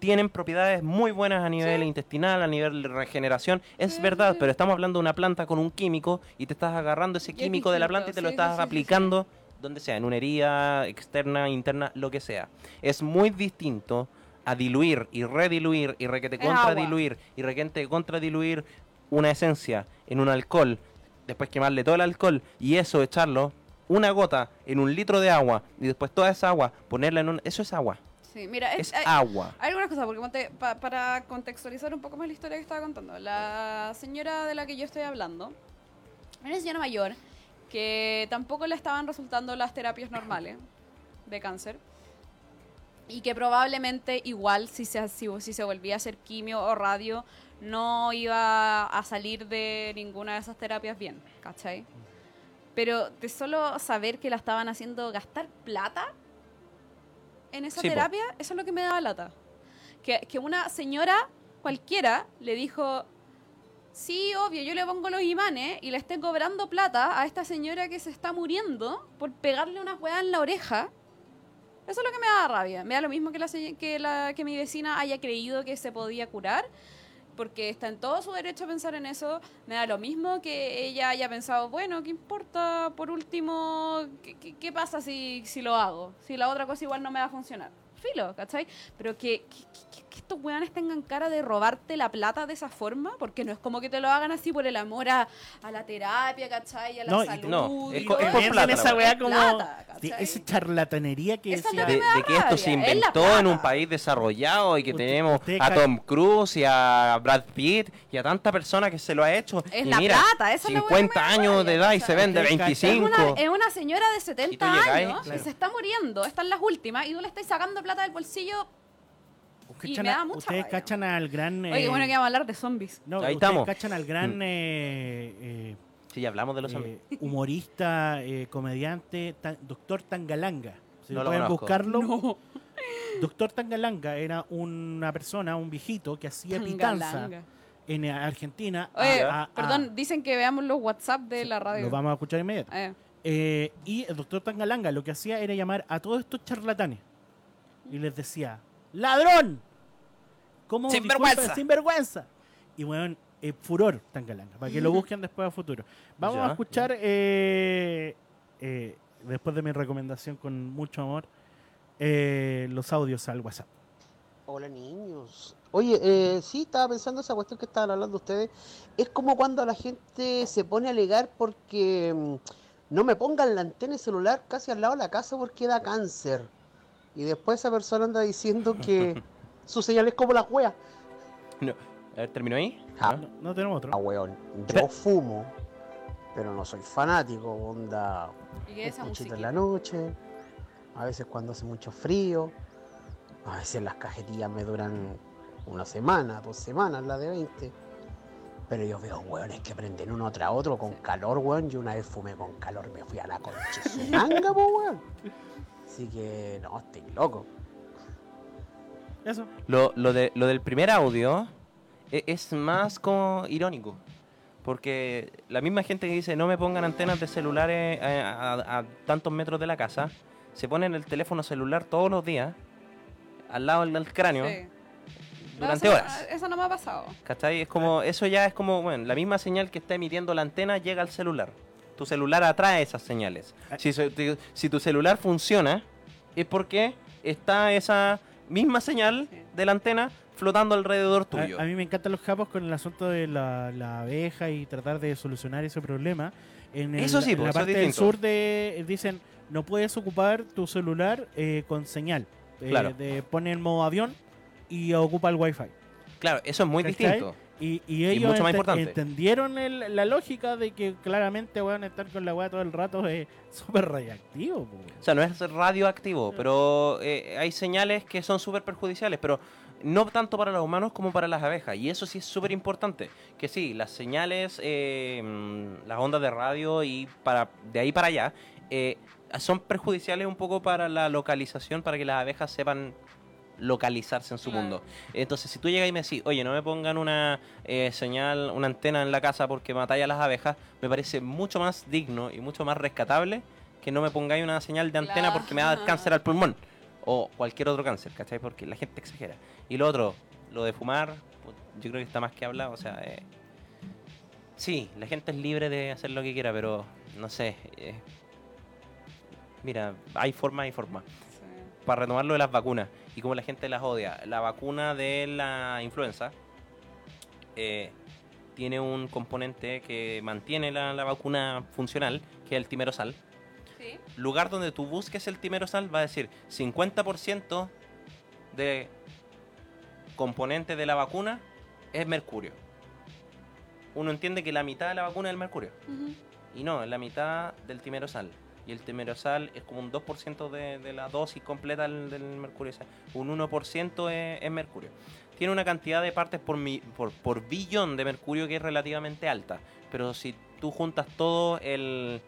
tienen propiedades muy buenas a nivel intestinal, a nivel de regeneración. Es verdad, pero estamos hablando de una planta con un químico y te estás agarrando ese químico de la planta y te lo estás sí, aplicando donde sea, en una herida externa, interna, lo que sea. Es muy distinto a diluir y rediluir y requete contradiluir y requete contradiluir una esencia en un alcohol, después quemarle todo el alcohol y eso echarlo una gota en un litro de agua y después toda esa agua ponerla en un... Eso es agua. Sí, mira, es, Es hay, agua. hay algunas cosas, porque ponte, pa- para contextualizar un poco más la historia que estaba contando, la señora de la que yo estoy hablando, era una señora mayor que tampoco le estaban resultando las terapias normales de cáncer y que probablemente igual si se, si, si se volvía a hacer quimio o radio no iba a salir de ninguna de esas terapias bien, ¿cachai? Pero de solo saber que la estaban haciendo gastar plata en esa Sí, po. terapia, eso es lo que me daba lata. Que, que una señora cualquiera le dijo, sí, obvio, yo le pongo los imanes y le esté cobrando plata a esta señora que se está muriendo por pegarle una hueá en la oreja. Eso es lo que me da rabia. Me da lo mismo que, la, que, la, que mi vecina haya creído que se podía curar, porque está en todo su derecho a pensar en eso. Me da lo mismo que ella haya pensado, bueno, ¿qué importa? Por último, ¿qué, qué- qué pasa si, si lo hago? Si la otra cosa igual no me va a funcionar. Filo, ¿cachai? Pero que, que, estos weones tengan cara de robarte la plata de esa forma, porque no es como que te lo hagan así por el amor a, a la terapia, ¿cachai? A la No, salud. no, es es por plata, esa la weá Es como plata, de ¿cachai? esa charlatanería que es decía de, de que esto se inventó en un país desarrollado y que Usted- tenemos usted a Tom Cruise y a Brad Pitt y a tanta persona que se lo ha hecho. Es y la mira, plata, esa es la hueá que 50 me da años de edad y se vende Usted cacha- Es 25. una, es una señora de 70 llegáis, años claro. que se está muriendo, están las últimas, y tú le estás sacando plata del bolsillo. Y Cachan me a- da mucha ustedes rabia. cachan al gran Oye, eh, bueno que vamos a hablar de zombies. no, Ahí ustedes estamos. cachan al gran Mm. eh, eh, Sí, ya hablamos de los zombies. eh, humorista, eh, comediante, doctor Tangalanga. Si No lo pueden conozco. buscarlo. No. Doctor Tangalanga era una persona, un viejito que hacía pitanza Tangalanga. en Argentina. a- Oye, a- a- perdón, dicen que veamos los WhatsApp de la radio. Lo vamos a escuchar inmediato. Eh, Eh, y el doctor Tangalanga lo que hacía era llamar a todos estos charlatanes y les decía: ¡Ladrón! ¿Cómo? Sinvergüenza. disculpa, ¡Sinvergüenza! Y bueno, eh, furor Tangalanga, para que lo busquen después a futuro. Vamos Ya, a escuchar, eh, eh, después de mi recomendación con mucho amor, eh, los audios al WhatsApp. Hola niños. Oye, eh, sí, estaba pensando esa cuestión que estaban hablando ustedes. Es como cuando la gente se pone a alegar porque mm, no me pongan la antena celular casi al lado de la casa porque da cáncer. Y después esa persona anda diciendo que *laughs* su señal es como la wea. No. A ver, ¿terminó ahí? Ah, No, no tenemos otro. ah, weón. *laughs* Yo fumo, pero no soy fanático. Onda, y esa música. en la noche. A veces cuando hace mucho frío. A veces las cajetillas me duran una semana, dos semanas, la de 20. Pero yo veo hueones que prenden uno tras otro con calor, weón. Yo una vez fumé con calor me fui a la concha manga, weón. *laughs* Así que, no, estoy loco. Eso. Lo, lo, de, lo del primer audio e- es más como irónico. Porque la misma gente que dice no me pongan antenas de celulares eh, a, a- a tantos metros de la casa, se ponen el teléfono celular todos los días al lado del, cráneo Sí. No, durante eso, horas. Eso no me ha pasado. ¿Cachai? Es como, eso ya es como, bueno, la misma señal que está emitiendo la antena llega al celular. Tu celular atrae esas señales. Si, se- te- si tu celular funciona, es porque está esa misma señal de la antena flotando alrededor A, tuyo. a mí me encantan los japos con el asunto de la, la abeja y tratar de solucionar ese problema. En el- Eso sí, en pues, la parte del sur de, dicen no puedes ocupar tu celular eh, con señal. Eh, Claro. de, pone en modo avión y ocupa el wifi. Claro, eso es muy distinto. Y, y ellos mucho más ente- importante. entendieron el- la lógica de que claramente van a estar con la weá todo el rato es *laughs* súper radiactivo. po. O sea, no es radioactivo, pero eh, hay señales que son súper perjudiciales, pero no tanto para los humanos como para las abejas. Y eso sí es súper importante. Que sí, las señales, eh, mm, las ondas de radio y para de ahí para allá, eh, son perjudiciales un poco para la localización, para que las abejas sepan localizarse en su Claro. mundo. Entonces, si tú llegas y me decís, oye, no me pongan una eh, señal, una antena en la casa porque matáis a las abejas, me parece mucho más digno y mucho más rescatable que no me pongáis una señal de antena Claro. porque me da cáncer al pulmón. O cualquier otro cáncer, ¿cachai? Porque la gente exagera. Y lo otro, lo de fumar, yo creo que está más que hablado, o sea... eh, sí, la gente es libre de hacer lo que quiera, pero no sé. eh, mira, hay forma, hay forma. Para retomar lo de las vacunas y como la gente las odia, la vacuna de la influenza eh, tiene un componente que mantiene la, la vacuna funcional, que es el timerosal. Sí. Lugar donde tú busques el timerosal va a decir 50% de componente de la vacuna es mercurio. Uno entiende que la mitad de la vacuna es el mercurio. Y no, es la mitad del timerosal. Y el timerosal es como un 2% de, de la dosis completa del, del mercurio. O sea, un 1% es, es mercurio. Tiene una cantidad de partes por, mi- por, por billón de mercurio que es relativamente alta. Pero si tú juntas todo el,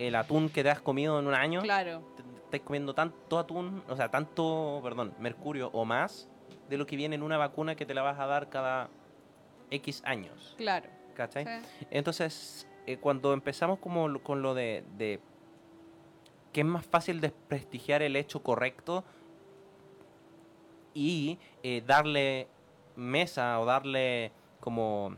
el atún que te has comido en un año, Claro. te- te estás comiendo tanto atún, o sea, tanto, perdón, mercurio o más de lo que viene en una vacuna que te la vas a dar cada X años. Claro. ¿Cachai? Sí. Entonces, eh, cuando empezamos como con lo de, de que es más fácil desprestigiar el hecho correcto y eh, darle mesa o darle como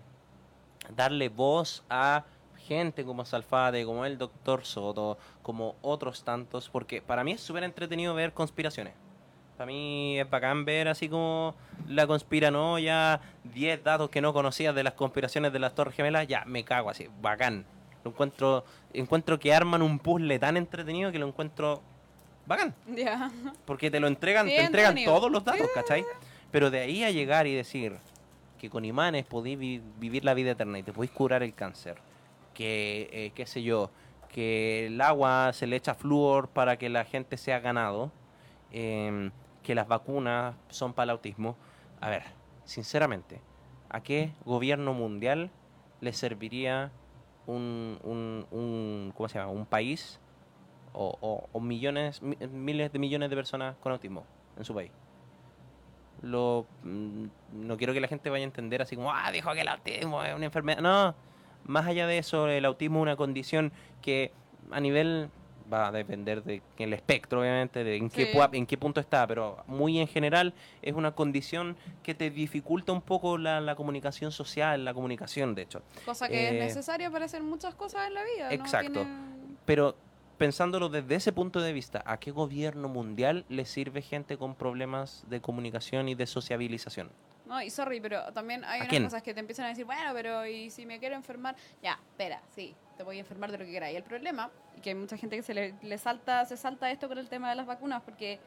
darle voz a gente como Salfate, como el Doctor Soto, como otros tantos, porque para mí es súper entretenido ver conspiraciones. Para mí es bacán ver así como la conspiranoia, 10 datos que no conocías de las conspiraciones de las Torres Gemelas, ya me cago así, bacán. Lo encuentro, encuentro que arman un puzzle tan entretenido que lo encuentro bacán. Ya. Porque te lo entregan, Sí, te entregan entretenido. todos los datos, ¿cachai? Pero de ahí a llegar y decir que con imanes podéis vi- vivir la vida eterna y te podéis curar el cáncer, que, eh, qué sé yo, que el agua se le echa flúor para que la gente sea ganado, em, que las vacunas son para el autismo. A ver, sinceramente, ¿a qué gobierno mundial le serviría un, un, un- ¿cómo se llama? un país o, o- millones, mi- miles de millones de personas con autismo en su país. Lo, mm, no quiero que la gente vaya a entender así como, ah, dijo que el autismo es una enfermedad. No, más allá de eso, el autismo es una condición que a nivel va a depender de el espectro, obviamente, de en qué, Sí. en qué punto está, pero muy en general es una condición que te dificulta un poco la, la comunicación social, la comunicación, de hecho. Cosa que Eh, es necesaria para hacer muchas cosas en la vida. Exacto. Pero pensándolo desde ese punto de vista, ¿a qué gobierno mundial le sirve gente con problemas de comunicación y de sociabilización? No, y sorry, pero también hay ¿A unas quién? cosas que te empiezan a decir, bueno, pero ¿y si me quiero enfermar? Ya, espera, sí, te voy a enfermar de lo que quieras. Y el problema, y que hay mucha gente que se le, le salta, se salta esto con el tema de las vacunas, porque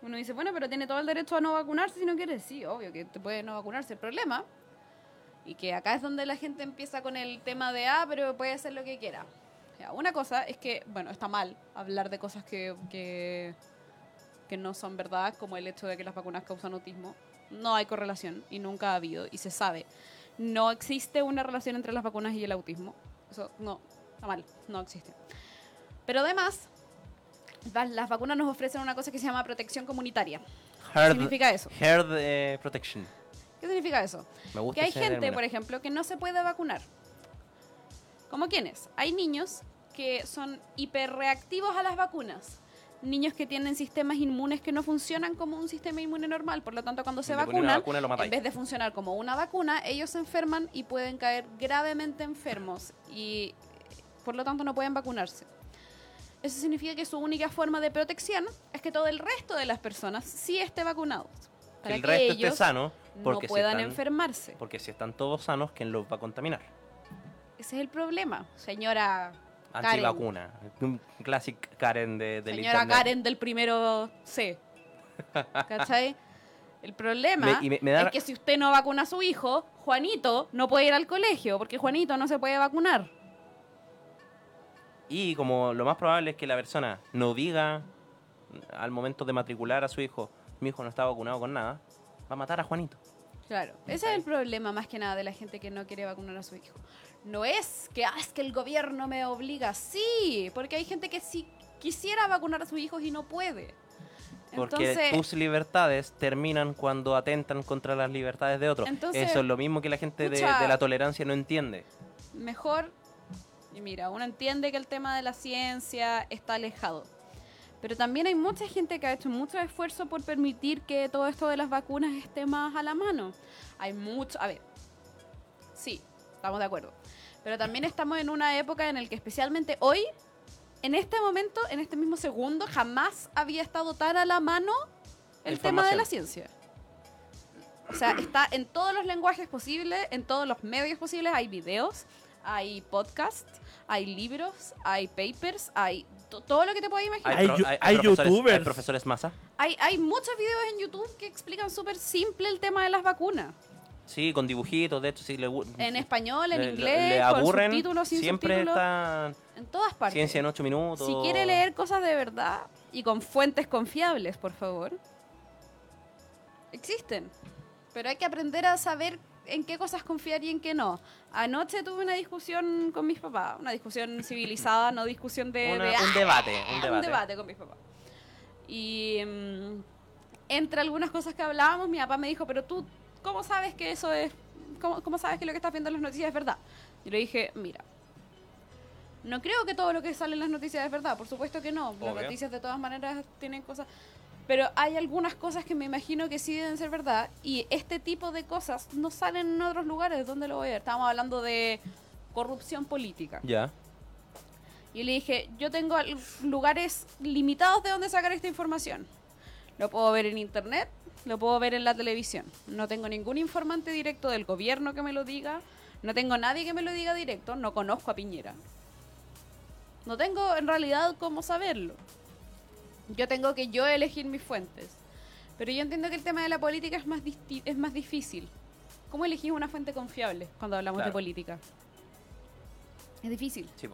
uno dice, bueno, pero tiene todo el derecho a no vacunarse si no quiere. Sí, obvio que te puede no vacunarse. El problema, y que acá es donde la gente empieza con el tema de, ah, pero puede hacer lo que quiera. Una cosa es que, bueno, está mal hablar de cosas que, que, que no son verdad, como el hecho de que las vacunas causan autismo. No hay correlación y nunca ha habido y se sabe. No existe una relación entre las vacunas y el autismo. Eso no, está mal, no existe. Pero además, las vacunas nos ofrecen una cosa que se llama protección comunitaria. ¿Qué significa eso? herd, eh, protection. ¿Qué significa eso? Me gusta Que hay gente, término. por ejemplo, que no se puede vacunar. ¿Como quiénes? Hay niños que son hiperreactivos a las vacunas. Niños que tienen sistemas inmunes que no funcionan como un sistema inmune normal. Por lo tanto, cuando se vacunan, vacuna, en vez de funcionar como una vacuna, ellos se enferman y pueden caer gravemente enfermos. Y por lo tanto no pueden vacunarse. Eso significa que su única forma de protección es que todo el resto de las personas sí esté vacunados. Para el que resto ellos esté sano, no porque, si puedan están, enfermarse. porque si están todos sanos, ¿quién los va a contaminar? Ese es el problema, señora. Antivacuna. Un classic Karen de, del Señora internet. Karen del primero C. ¿Cachai? El problema Me- y me- me da- es que si usted no vacuna a su hijo, Juanito no puede ir al colegio porque Juanito no se puede vacunar. Y como lo más probable es que la persona no diga al momento de matricular a su hijo, mi hijo no está vacunado con nada, va a matar a Juanito. Claro, ese es el problema más que nada de la gente que no quiere vacunar a su hijo. No es que, ah, es que el gobierno me obliga, sí, porque hay gente que sí quisiera vacunar a sus hijos y no puede. Porque Entonces, tus libertades terminan cuando atentan contra las libertades de otros. Entonces, Eso es lo mismo que la gente de, de la tolerancia no entiende. mejor, y mira, uno entiende que el tema de la ciencia está alejado, Pero también hay mucha gente que ha hecho mucho esfuerzo por permitir que todo esto de las vacunas esté más a la mano. Hay mucho, a ver, sí, estamos de acuerdo. Pero también estamos en una época en la que especialmente hoy, en este momento, en este mismo segundo, jamás había estado tan a la mano el tema de la ciencia. O sea, está en todos los lenguajes posibles, en todos los medios posibles. Hay videos, hay podcasts, hay libros, hay papers, hay to- todo lo que te puedas imaginar. Hay hay profesores- youtubers. Hay profesores masa. Hay, hay muchos videos en YouTube que explican súper simple el tema de las vacunas. Sí, con dibujitos, de hecho, sí le gu- En español, en le- inglés, le con aburren, subtítulos, sin siempre subtítulos. está En todas partes. ciencia en ocho minutos. Si quiere leer cosas de verdad y con fuentes confiables, por favor, existen. Pero hay que aprender a saber en qué cosas confiar y en qué no. Anoche tuve una discusión con mis papás, una discusión *laughs* civilizada, no discusión de... Una- de, un "Ah, debate, un un debate. debate con mis papás. Y mm, entre algunas cosas que hablábamos, mi papá me dijo, pero tú, ¿cómo sabes que eso es... ¿Cómo, cómo sabes que lo que estás viendo en las noticias es verdad? Y le dije, mira, no creo que todo lo que sale en las noticias es verdad, por supuesto que no. Las Obvio. noticias de todas maneras tienen cosas... Pero hay algunas cosas que me imagino que sí deben ser verdad y este tipo de cosas no salen en otros lugares. ¿Dónde lo voy a ver? Estábamos hablando de corrupción política. Ya. Y le dije, yo tengo lugares limitados de donde sacar esta información. Lo puedo ver en internet, lo puedo ver en la televisión. No tengo ningún informante directo del gobierno que me lo diga. No tengo nadie que me lo diga directo. No conozco a Piñera. No tengo en realidad cómo saberlo. Yo tengo que yo elegir mis fuentes. Pero yo entiendo que el tema de la política es más, es más difícil. ¿Cómo elegís una fuente confiable cuando hablamos de política? Es difícil. Sí,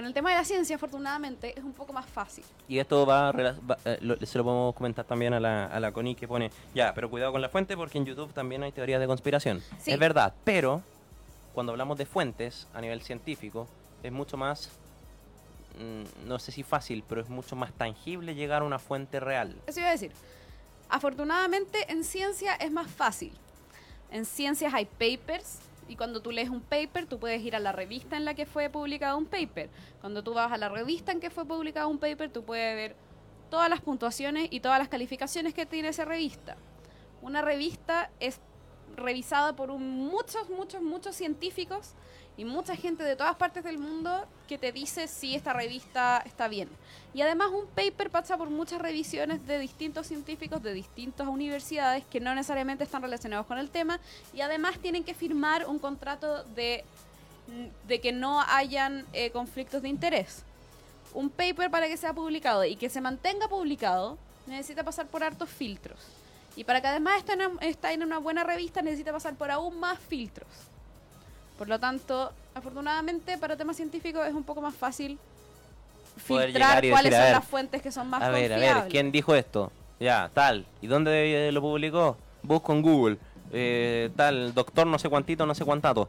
po. Con el tema de la ciencia, afortunadamente, es un poco más fácil. Y esto va, va- eh, lo- se lo podemos comentar también a la, a la Connie que pone, ya, pero cuidado con la fuente porque en YouTube también hay teorías de conspiración. Sí. Es verdad, pero cuando hablamos de fuentes a nivel científico, es mucho más, mm, no sé si fácil, pero es mucho más tangible llegar a una fuente real. Eso iba a decir. Afortunadamente, en ciencia es más fácil. En ciencias hay papers y cuando tú lees un paper, tú puedes ir a la revista en la que fue publicado un paper. Cuando tú vas a la revista en que fue publicado un paper, tú puedes ver todas las puntuaciones y todas las calificaciones que tiene esa revista. Una revista es revisada por un- muchos, muchos, muchos científicos y mucha gente de todas partes del mundo que te dice si esta revista está bien. Y además un paper pasa por muchas revisiones de distintos científicos de distintas universidades que no necesariamente están relacionados con el tema y además tienen que firmar un contrato de, de que no hayan eh, conflictos de interés. Un paper para que sea publicado y que se mantenga publicado necesita pasar por hartos filtros. Y para que además esté en una buena revista necesita pasar por aún más filtros. Por lo tanto, afortunadamente para temas científicos es un poco más fácil Poder filtrar cuáles decir, son ver, las fuentes que son más A ver, a confiables. ver, ¿quién dijo esto? Ya, tal. ¿Y dónde lo publicó? Busco en Google. Eh, tal, doctor no sé cuantito, no sé cuántato.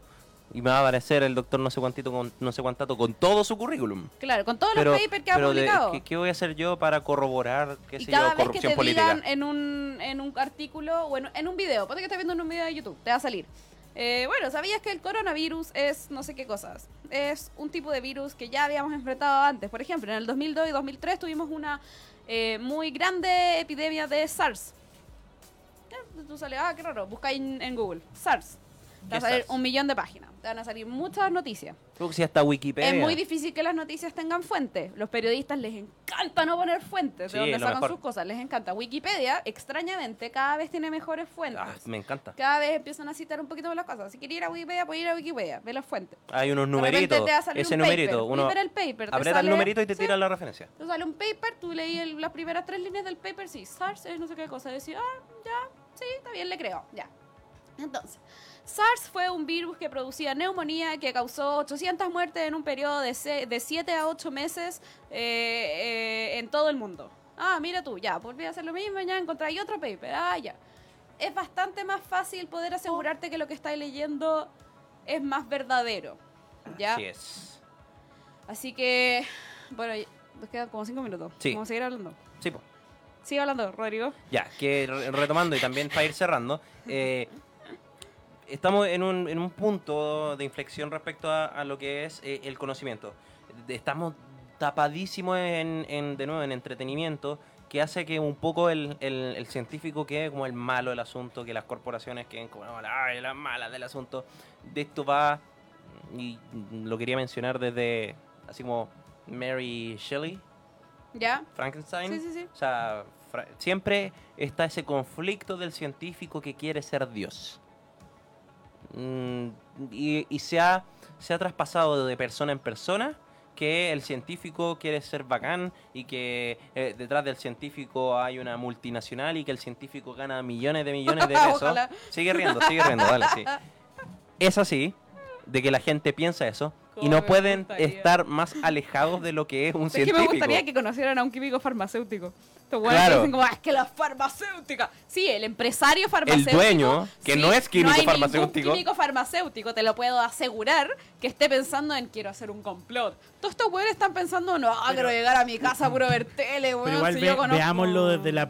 Y me va a aparecer el doctor no sé cuantito, con, no sé cuántato, con todo su currículum. Claro, con todos Pero, los papers que ha de- publicado. ¿qué, voy a hacer yo para corroborar, qué y sé cada yo, vez que te política? digan en un, en un artículo o en, en un video, ponte que estás viendo en un video de YouTube, te va a salir. Eh, bueno, ¿sabías que el coronavirus es no sé qué cosas? Es un tipo de virus que ya habíamos enfrentado antes. Por ejemplo, en el 2002 y 2003 tuvimos una eh, muy grande epidemia de SARS. Tú ah, qué raro, busca en, en Google, SARS. Te va a ¿Qué salir un millón de páginas, te van a salir muchas noticias. Si hasta Wikipedia. Es muy difícil que las noticias tengan fuentes. Los periodistas les encanta no poner fuentes Sí, de donde sacan mejor. sus cosas. Les encanta. Wikipedia, extrañamente, cada vez tiene mejores fuentes. Ah, me encanta. Cada vez empiezan a citar un poquito más las cosas. Si quieres ir a Wikipedia, puedes ir a Wikipedia, ve las fuentes. Hay unos numeritos. te va a salir Ese un numerito, paper. uno el paper, aprieta sale- el numerito y te sí. tira la referencia. Te sale un paper, tú leí el- las primeras tres líneas del paper, sí, SARS es no sé qué cosa. Y decís, ah, ya, sí, está bien, le creo, ya. Entonces, SARS fue un virus que producía neumonía que causó 800 muertes en un periodo de, se- de 7 a 8 meses eh, eh, en todo el mundo. Ah, mira tú, ya, volví a hacer lo mismo, ya encontré otro paper, ah, ya. Es bastante más fácil poder asegurarte que lo que estáis leyendo es más verdadero. ¿ya? Así es. Así que, bueno, nos quedan como 5 minutos. Sí. Vamos a seguir hablando. Sí, po. Sigue hablando, Rodrigo. Ya, que re- retomando y también para ir cerrando, eh, *laughs* estamos en un, en un punto de inflexión respecto a, a lo que es eh, el conocimiento. Estamos tapadísimo en, en, de nuevo, en entretenimiento, que hace que un poco el, el- el científico quede como el malo del asunto, que las corporaciones queden como "Ay, las malas del asunto. De esto va, y lo quería mencionar desde, así como Mary Shelley, ¿Ya? Frankenstein. Sí, sí, sí. O sea, siempre está ese conflicto del científico que quiere ser Dios. Mm, y y se, ha, se ha traspasado de persona en persona que el científico quiere ser bacán y que eh, detrás del científico hay una multinacional y que el científico gana millones de millones de *laughs* pesos. Ojalá. Sigue riendo, sigue riendo, dale, sí. Es así, de que la gente piensa eso y no pueden gustaría. estar más alejados de lo que es un Es que científico. me gustaría que conocieran a un químico farmacéutico. Estos güeyes Claro. que dicen como, "Ah, es que la farmacéutica. Sí, el empresario El farmacéutico. dueño, que no es químico no hay farmacéutico. Ningún químico farmacéutico, te lo puedo asegurar, que esté pensando en quiero hacer un complot. Todos estos güeyes están pensando, no, quiero llegar a mi casa puro ver tele, weón. Pero igual si ve- yo conozco- veámoslo desde la,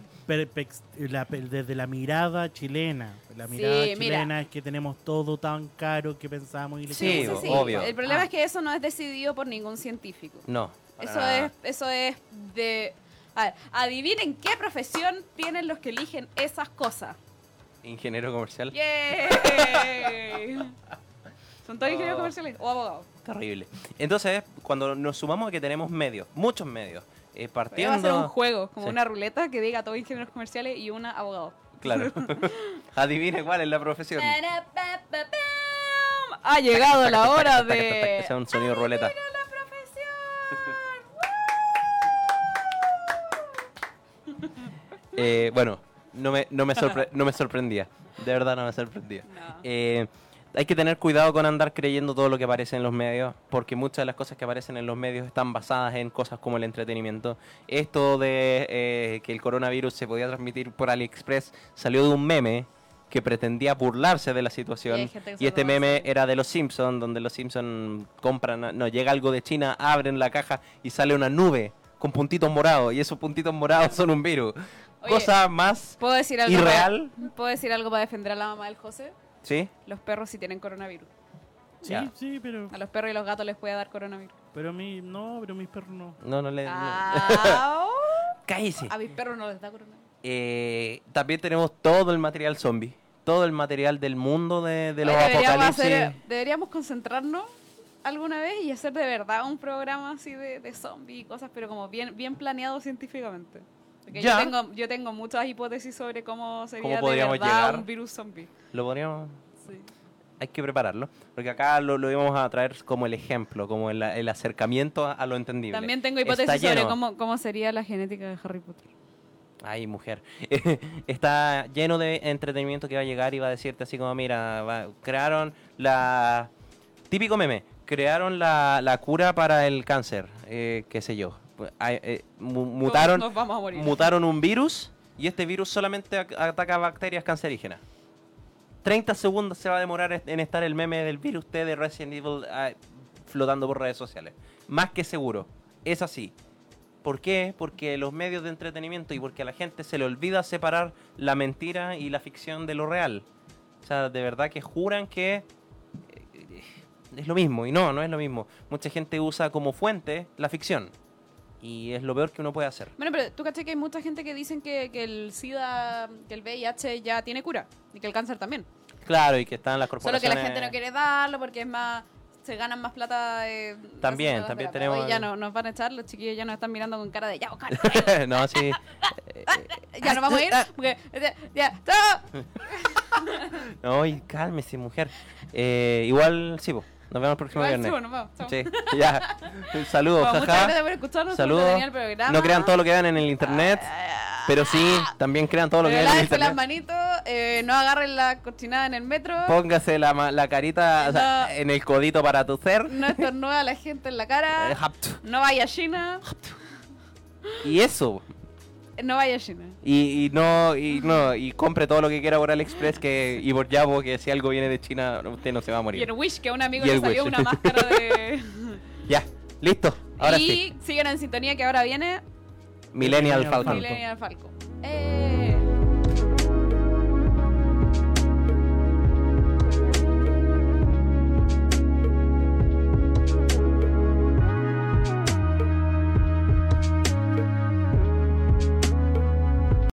desde la mirada chilena. La Sí, mirada mira. chilena es que tenemos todo tan caro que pensamos y le Sí, Sí, sí, queremos. sí. obvio. El problema Ah. es que eso no es decidido por ningún científico. No. Eso nada. es, eso es de... A ver, adivinen qué profesión tienen los que eligen esas cosas. Ingeniero comercial. ¡Yay! *laughs* ¿Son todos ingenieros Oh. comerciales o abogados? Terrible. Entonces, cuando nos sumamos a que tenemos medios, muchos medios, eh, partiendo... hacer un juego, como Sí. una ruleta que diga todos ingenieros comerciales y una abogado. Claro. *laughs* Adivine cuál es la profesión. Ha llegado la hora de... Sea un sonido ruleta. ¡Adivina la profesión! Eh, bueno, no me, no, me sorpre- *laughs* no me sorprendía. De verdad no me sorprendía. No. Eh, hay que tener cuidado con andar creyendo todo lo que aparece en los medios, porque muchas de las cosas que aparecen en los medios están basadas en cosas como el entretenimiento. Esto de eh, que el coronavirus se podía transmitir por AliExpress salió de un meme que pretendía burlarse de la Y situación. se Y este meme era de los Simpsons, donde los Simpsons compran, no, llega algo de China, abren la caja y sale una nube con puntitos morados, y esos puntitos morados son un virus. Oye, Cosa más ¿Puedo decir algo? irreal, Para, ¿Puedo decir algo para defender a la mamá del José? ¿sí? Los perros sí tienen coronavirus. Sí, Ya. sí, pero, A los perros y los gatos les puede dar coronavirus. pero a mí no, pero a mis perros no. No, no le... no. Ah, *laughs* Cállese. a mis perros no les da coronavirus. Eh, también tenemos todo el material zombie. Todo el material del mundo de, de los Oye, deberíamos, apocalipsis. hacer- deberíamos concentrarnos alguna vez y hacer de verdad un programa así de, de zombies y cosas, pero como bien, bien planeado científicamente. Porque yo tengo, yo tengo muchas hipótesis sobre cómo sería ¿Cómo de verdad llegar? un virus zombie. Lo podríamos... Sí. Hay que prepararlo. Porque acá lo, lo íbamos a traer como el ejemplo, como el, el acercamiento a, a lo entendible. También tengo hipótesis sobre cómo, cómo sería la genética de Harry Potter. Ay, mujer. *laughs* Está lleno de entretenimiento que va a llegar y va a decirte así como, mira, va- crearon la... Típico meme. Crearon la, la cura para el cáncer, eh, qué sé yo. Ay, eh, mu- mutaron, Todos nos vamos a morir. mutaron un virus y este virus solamente ac- ataca bacterias cancerígenas. 30 segundos se va a demorar en estar el meme del virus T de Resident Evil ah, flotando por redes sociales. Más que seguro. Es así. ¿Por qué? Porque los medios de entretenimiento y porque a la gente se le olvida separar la mentira y la ficción de lo real. O sea, de verdad que juran que eh, es lo mismo y no, no es lo mismo. Mucha gente usa como fuente la ficción y es lo peor que uno puede hacer. Bueno, pero tú caché que hay mucha gente que dicen que, que el SIDA, que el VIH ya tiene cura y que el cáncer también. Claro, y que están las Solo corporaciones... que la gente no quiere darlo porque es más se ganan más plata eh, También, también terapia. tenemos- ya no, nos van a echar, los chiquillos ya nos están mirando con cara de ya, Oscar, *laughs* no, sí. *laughs* ya nos vamos a ir, porque ya, ya, chao. *laughs* No, y cálmese, mujer. Eh, igual, sí, po. Nos vemos el próximo Igual, viernes. sí, vamos, *laughs* ya. Saludos, Bueno, muchas jaja. gracias por escucharnos, Saludos. programa. No crean todo lo que vean en el internet, pero sí, también crean todo lo que vean en el Lávense las internet. manitos, eh, no agarren la cochinada en el metro, Póngase la, la carita o sea, No. en el codito para tu ser. no estornuda a la gente en la cara, *laughs* no vaya a China, Y eso. No vaya a China. Y, y no, y no, y compre todo lo que quiera por AliExpress que, y por Yabo, que si algo viene de China, usted no se va a Y morir. el Wish, que a un amigo Y le salió Wish. una máscara de... *laughs* Ya, listo. Ahora y sí. sigan en sintonía que ahora viene Millennial. Falcon. Millennial Falcon. Eh,